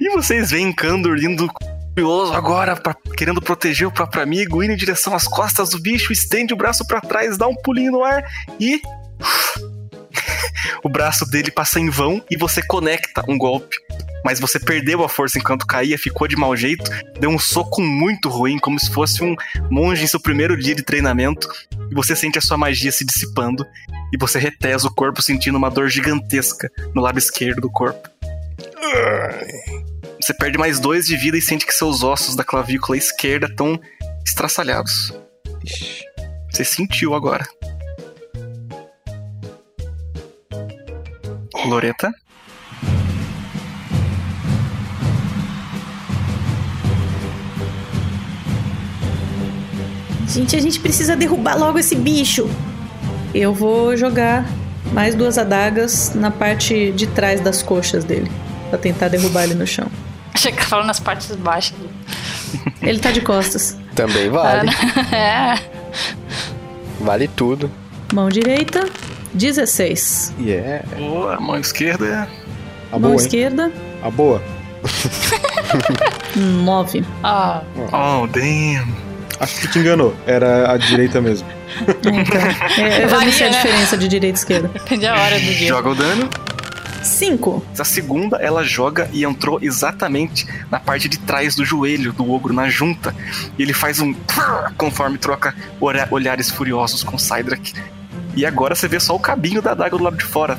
E vocês veem Kandor indo curioso agora, pra- querendo proteger o próprio amigo, indo em direção às costas do bicho, estende o braço pra trás, dá um pulinho no ar e. o braço dele passa em vão e você conecta um golpe. Mas você perdeu a força enquanto caía, ficou de mau jeito, deu um soco muito ruim, como se fosse um monge em seu primeiro dia de treinamento, e você sente a sua magia se dissipando, e você retesa o corpo sentindo uma dor gigantesca no lado esquerdo do corpo. Você perde mais dois de vida e sente que seus ossos da clavícula esquerda estão estraçalhados. Você sentiu agora. Loreta? Gente, a gente precisa derrubar logo esse bicho. Eu vou jogar mais duas adagas na parte de trás das coxas dele. Pra tentar derrubar ele no chão. Achei que falando nas partes baixas. Ele tá de costas. Também vale. É. Vale tudo. Mão direita, 16. Yeah. Boa, mão esquerda. A Mão boa, hein? esquerda, A boa. 9. Ah, Oh, damn. Acho que te enganou. Era a direita mesmo. Então, é, eu já não sei a Varia, né? diferença de direita e esquerda. depende da hora do dia. Joga o dano. 5. A segunda, ela joga e entrou exatamente na parte de trás do joelho do ogro, na junta. E ele faz um. conforme troca olha- olhares furiosos com Cydrak. E agora você vê só o cabinho da adaga do lado de fora.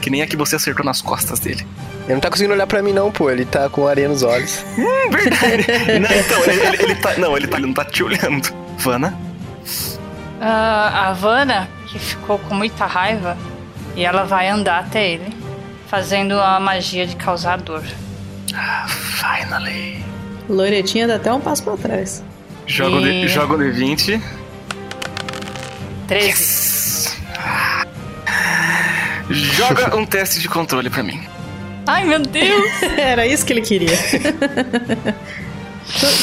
Que nem a que você acertou nas costas dele. Ele não tá conseguindo olhar pra mim, não, pô. Ele tá com areia nos olhos. Verdade. não, então, ele, ele- ele tá. Não, ele, tá, ele não tá te olhando. Vana? Ah, a Havana, que ficou com muita raiva, e ela vai andar até ele, fazendo a magia de causar dor. Finally. Loiretinha dá até um passo pra trás. Joga o E- joga o D20. 13. Yes. Joga um teste de controle pra mim. Ai, meu Deus! Era isso que ele queria.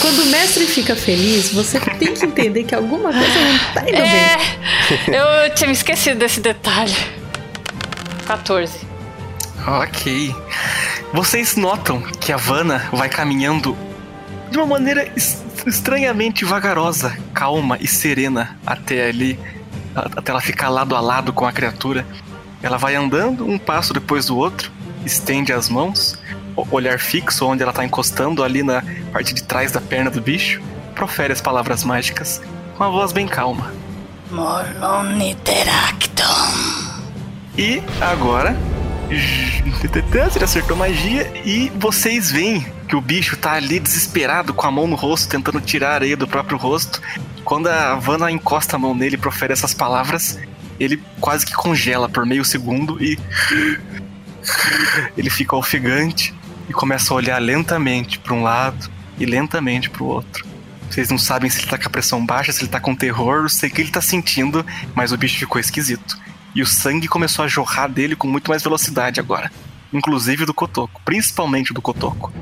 Quando- o mestre fica feliz, você tem que entender que alguma coisa não tá indo bem. É, eu tinha me esquecido desse detalhe. 14. Ok. Vocês notam que a Vanna vai caminhando de uma maneira es- estranhamente vagarosa, calma e serena até ali, a- até ela ficar lado a lado com a criatura. Ela vai andando um passo depois do outro, estende as mãos, olhar fixo onde ela tá encostando ali na parte de trás da perna do bicho, profere as palavras mágicas com uma voz bem calma. Morlon Interactum. E agora Ele acertou magia e vocês veem que o bicho tá ali desesperado com a mão no rosto, tentando tirar a areia do próprio rosto. Quando a Vanna encosta a mão nele e profere essas palavras, ele quase que congela por meio segundo e. Ele fica ofegante e começa a olhar lentamente para um lado e lentamente para o outro. Vocês não sabem se ele tá com a pressão baixa, se ele tá com terror, sei que ele tá sentindo, mas o bicho ficou esquisito. E o sangue começou a jorrar dele com muito mais velocidade agora. Inclusive do Cotoco, principalmente do Cotoco.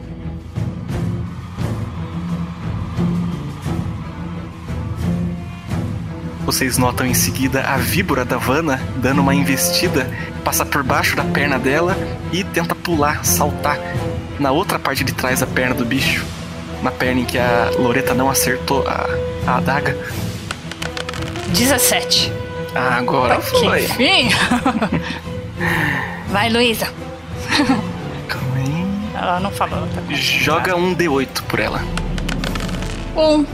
Vocês notam em seguida a víbora da Vanna dando uma investida, passa por baixo da perna dela e tenta pular, saltar na outra parte de trás da perna do bicho. Na perna em que a Loreta não acertou a, a adaga. 17. Ah, agora Que foi. enfim. Vai, Luísa. Calma aí. Ela não falou. Tá Joga um D8 por ela. Um.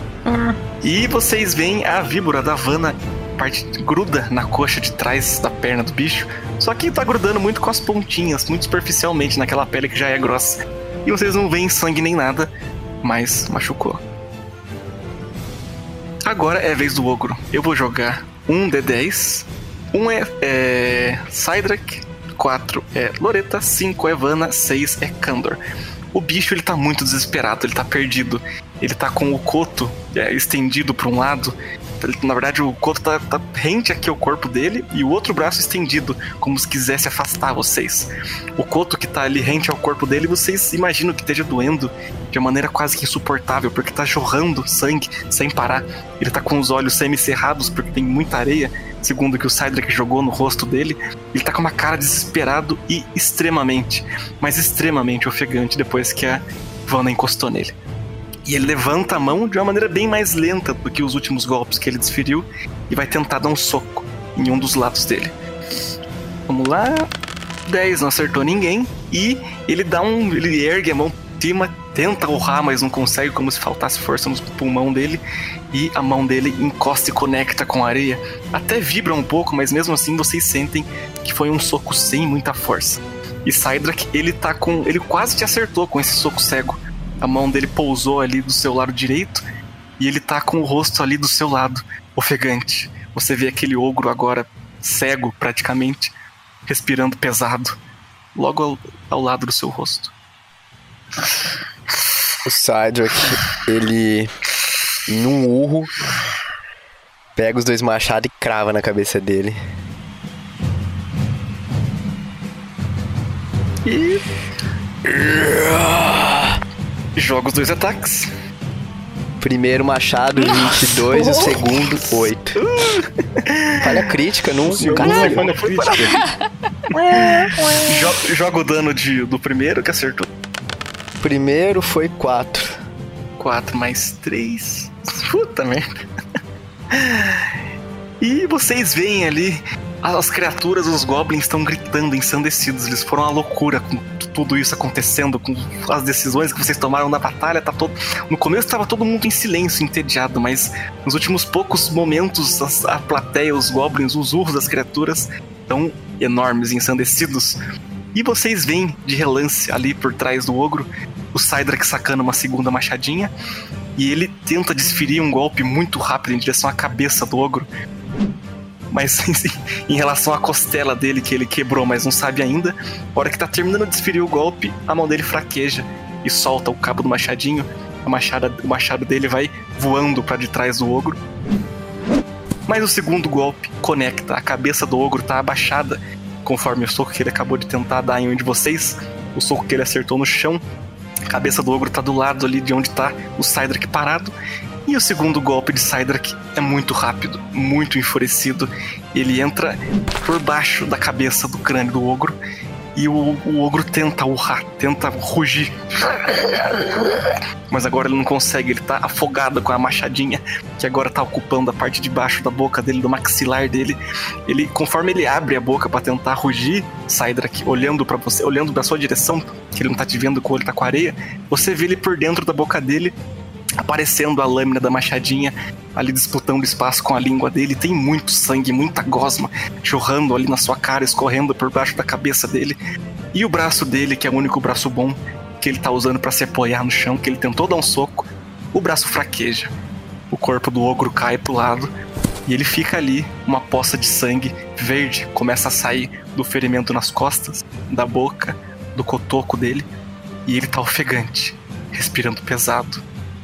E vocês veem a víbora da Vanna parte gruda na coxa de trás da perna do bicho. Só que tá grudando muito com as pontinhas, muito superficialmente naquela pele que já é grossa. E vocês não veem sangue nem nada, mas machucou. Agora é a vez do ogro. Eu vou jogar um D10. Um é, é Cydrak, 4 é Loreta, 5 é Vanna, 6 é Kandor. O bicho ele tá muito desesperado, ele tá perdido. Ele tá com o coto é, estendido para um lado. Na verdade, o coto tá, tá rente aqui ao corpo dele e o outro braço estendido, como se quisesse afastar vocês. O coto que tá ali rente ao corpo dele, vocês imaginam que esteja doendo de uma maneira quase que insuportável, porque tá jorrando sangue sem parar. Ele tá com os olhos semicerrados porque tem muita areia, segundo que o Cydrak jogou no rosto dele. Ele tá com uma cara desesperado e extremamente, mas extremamente ofegante depois que a Vanna encostou nele. E ele levanta a mão de uma maneira bem mais lenta do que os últimos golpes que ele desferiu e vai tentar dar um soco em um dos lados dele. Vamos lá. 10 não acertou ninguém. E ele dá um. Ele ergue a mão cima, tenta urrar, mas não consegue, como se faltasse força no pulmão dele. E a mão dele encosta e conecta com a areia. Até vibra um pouco, mas mesmo assim vocês sentem que foi um soco sem muita força. E Cydrak, ele tá com. Ele quase te acertou com esse soco cego. A mão dele pousou ali do seu lado direito e ele tá com o rosto ali do seu lado, ofegante. Você vê aquele ogro agora cego praticamente, respirando pesado, logo ao, ao lado do seu rosto. O Cydrak, ele, em um urro, pega os dois machados e crava na cabeça dele. E. Joga os dois ataques. Primeiro machado, 22, o segundo, 8. Falha crítica, não. Caralho. Falha crítica. Jo- joga o dano de, do primeiro que acertou. Primeiro foi 4. 4 mais 3. Puta merda. E vocês veem ali as criaturas, os goblins estão gritando, ensandecidos. Eles foram uma loucura com tudo isso acontecendo, com as decisões que vocês tomaram na batalha. Tá todo... No começo estava todo mundo em silêncio, entediado, mas nos últimos poucos momentos, as- a plateia, os goblins, os urros das criaturas estão enormes, ensandecidos. E vocês veem de relance ali por trás do ogro o Cydrak sacando uma segunda machadinha e ele tenta desferir um golpe muito rápido em direção à cabeça do ogro. Mas em relação à costela dele que ele quebrou, mas não sabe ainda, a hora que tá terminando de desferir o golpe, a mão dele fraqueja e solta o cabo do machadinho. A machada, o machado dele vai voando para de trás do ogro. Mas o segundo golpe conecta, a cabeça do ogro tá abaixada, conforme o soco que ele acabou de tentar dar em um de vocês, o soco que ele acertou no chão. A cabeça do ogro tá do lado ali de onde tá o Cydrak parado. E o segundo golpe de Cydrak é muito rápido, muito enfurecido. Ele entra por baixo da cabeça do crânio do ogro. E o, o ogro tenta urrar, tenta rugir. Mas agora ele não consegue, ele tá afogado com a machadinha, que agora tá ocupando a parte de baixo da boca dele, do maxilar dele. Ele, conforme ele abre a boca pra tentar rugir, Cydrak olhando pra você, olhando pra sua direção, que ele não tá te vendo com olho tá com areia, você vê ele por dentro da boca dele aparecendo a lâmina da machadinha, ali disputando espaço com a língua dele. Tem muito sangue, muita gosma jorrando ali na sua cara, escorrendo por baixo da cabeça dele. E o braço dele, que é o único braço bom que ele tá usando para se apoiar no chão, que ele tentou dar um soco, o braço fraqueja. O corpo do ogro cai pro lado e ele fica ali, uma poça de sangue verde começa a sair do ferimento nas costas, da boca, do cotoco dele, e ele tá ofegante, respirando pesado.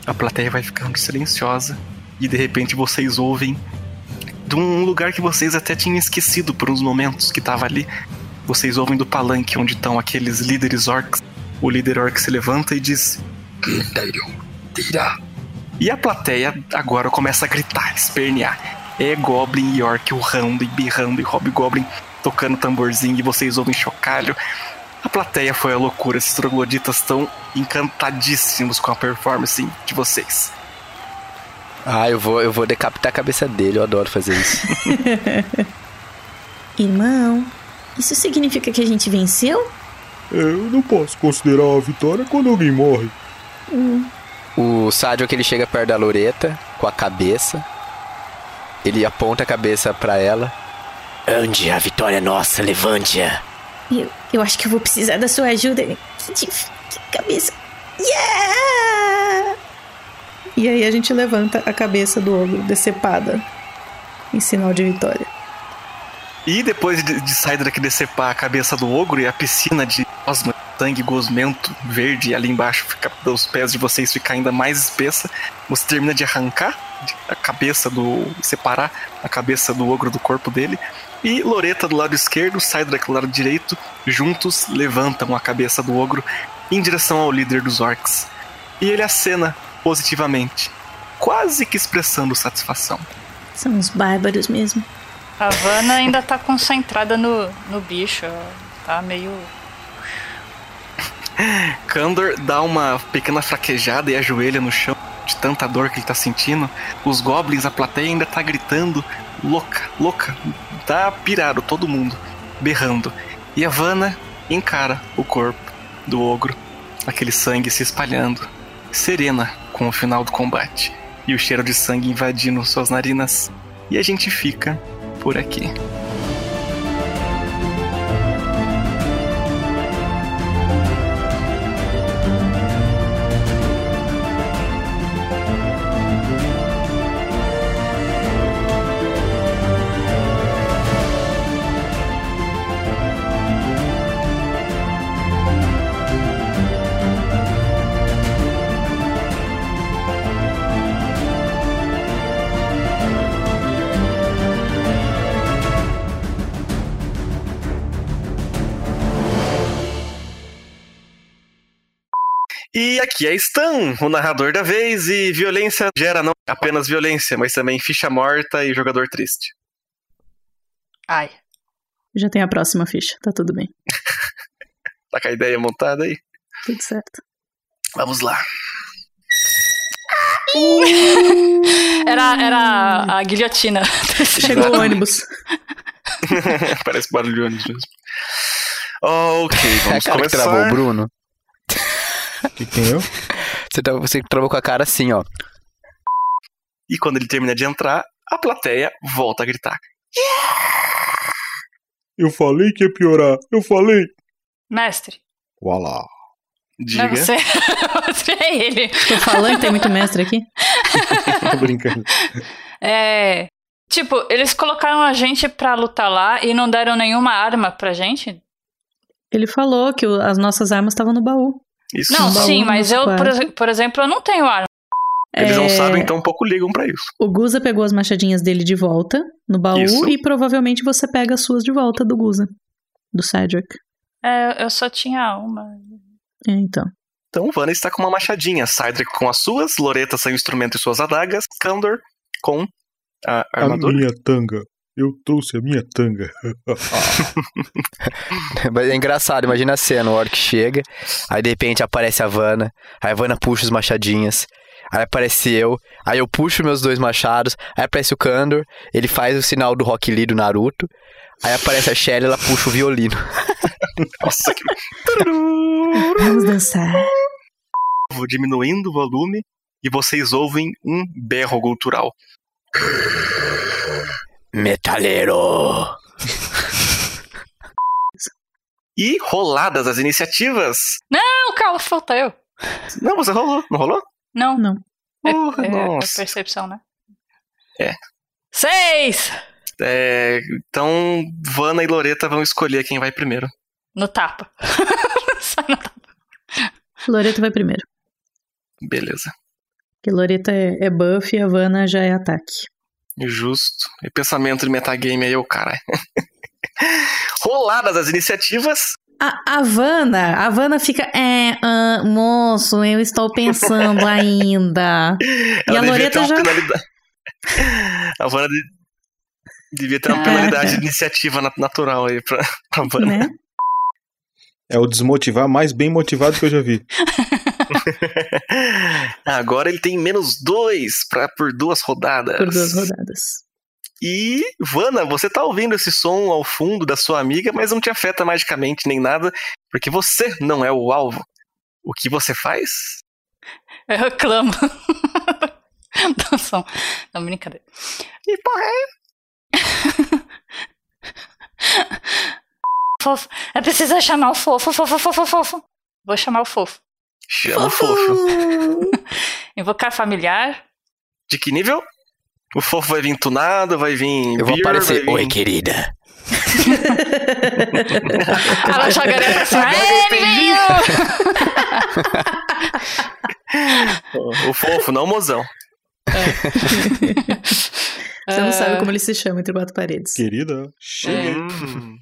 A plateia vai ficando silenciosa e de repente vocês ouvem de um lugar que vocês até tinham esquecido por uns momentos que tava ali. Vocês ouvem do palanque onde estão aqueles líderes orcs. O líder orc se levanta e diz. E a plateia agora começa a gritar, espernear. É Goblin e Orc urrando e birrando e Hobgoblin tocando tamborzinho e vocês ouvem chocalho. A plateia foi a loucura, esses trogloditas estão encantadíssimos com a performance de vocês. Ah, eu vou, eu vou decapitar a cabeça dele, eu adoro fazer isso. Irmão, isso significa que a gente venceu? É, eu não posso considerar a vitória quando alguém morre. O Sádio que ele chega perto da Loreta com a cabeça. Ele aponta a cabeça pra ela. Ande, a vitória é nossa, levante-a. Eu, eu acho que eu vou precisar da sua ajuda. Que, que cabeça. Yeah! E aí a gente levanta a cabeça do ogro decepada em sinal de vitória. E depois de, de sair daqui decepar a cabeça do ogro e a piscina de osma, sangue gosmento verde ali embaixo, fica, pés de vocês ficar ainda mais espessa, você termina de arrancar a cabeça do. separar a cabeça do ogro do corpo dele. E Loreta do lado esquerdo, sai daquele lado direito, juntos levantam a cabeça do ogro em direção ao líder dos orcs. E ele acena positivamente, quase que expressando satisfação. São uns bárbaros mesmo. A Vanna ainda tá concentrada no, no bicho. Tá meio. Kandor dá uma pequena fraquejada e ajoelha no chão de tanta dor que ele tá sentindo. Os goblins, a plateia ainda tá gritando, louca, louca. Tá pirado todo mundo, berrando. E a Vanna encara o corpo do ogro, aquele sangue se espalhando, serena com o final do combate e o cheiro de sangue invadindo suas narinas. E a gente fica por aqui. E aqui é Stan, o narrador da vez, e violência gera não apenas violência, mas também ficha morta e jogador triste. Ai. Já tem a próxima ficha, tá tudo bem. Tá com a ideia montada aí? Tudo certo. Vamos lá. Era, era a guilhotina. Chegou o ônibus. Parece barulho de ônibus mesmo. Ok, É vamos que começar. travou o Bruno. Que quem eu? Você, tá- você travou com a cara assim, ó. E quando ele termina de entrar, a plateia volta a gritar. Eu falei que ia piorar. Eu falei. Mestre. Uala. Não é Diga. você. você é ele. Tô falando que tem muito mestre aqui. Tô brincando. É. Tipo, eles colocaram a gente pra lutar lá e não deram nenhuma arma pra gente? Ele falou que o- as nossas armas estavam no baú. Isso. Não, baú sim, no mas eu, por, por exemplo, eu não tenho arma. Eles não É, sabem, então pouco ligam pra isso. O Guza pegou as machadinhas dele de volta no baú Isso. e provavelmente você pega as suas de volta do Guza. Do Cedric. É, eu só tinha uma. É, então. Então, Vanna está com uma machadinha, Cydric com as suas, Loreta sem instrumento e suas adagas, Kandor com a A armadura. minha tanga. Eu trouxe a minha tanga. Mas é engraçado, imagina a cena, o orc chega, aí de repente aparece a Vanna, aí a Vanna puxa os machadinhas, aí aparece eu, aí eu puxo meus dois machados, aí aparece o Kandor, ele faz o sinal do Rock Lee do Naruto, aí aparece a Shelly, ela puxa o violino. Nossa, que... Vamos dançar. Vou diminuindo o volume e vocês ouvem um berro cultural. Metaleiro! E roladas as iniciativas. Não, calma, falta eu. Não, você rolou, não rolou? Não. Não. É, Porra, é- é nossa. percepção, né? É. Seis! É, então, Vana e Loreta vão escolher quem vai primeiro. No tapa. Sai no tapa. Loreta vai primeiro. Beleza. Porque Loreta é, é buff e a Vanna já é ataque. Justo. E pensamento de metagame aí, o cara. Roladas as iniciativas. A, a Vanna, a Vanna fica, é, ah, moço, eu estou pensando ainda. e a Loreta já. penalidade. A Vana de- devia ter uma Ah, penalidade de iniciativa nat- natural aí pra, pra Vana. Né? É o desmotivar mais bem motivado que eu já vi. Agora ele tem menos dois pra, por duas rodadas. Por duas rodadas. E, Vana, você tá ouvindo esse som ao fundo da sua amiga, mas não te afeta magicamente nem nada, porque você não é o alvo. O que você faz? Eu reclamo. Dá som. Não, brincadeira. E porra é? Fofo. Eu preciso chamar o fofo, fofo, fofo, fofo. Vou chamar o fofo. Chama o fofo. Invocar familiar. De que nível? O fofo vai vir tunado, vai vir. Eu vou beer, aparecer. vir- Oi, querida. Ela jogaria pra cima. "É, eu entendi. veio!" O fofo, não o mozão. Você não Ah, sabe como ele se chama entre quatro paredes. Querida, cheguei. Hum,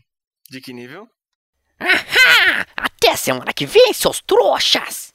de que nível? Até semana que vem, seus trouxas!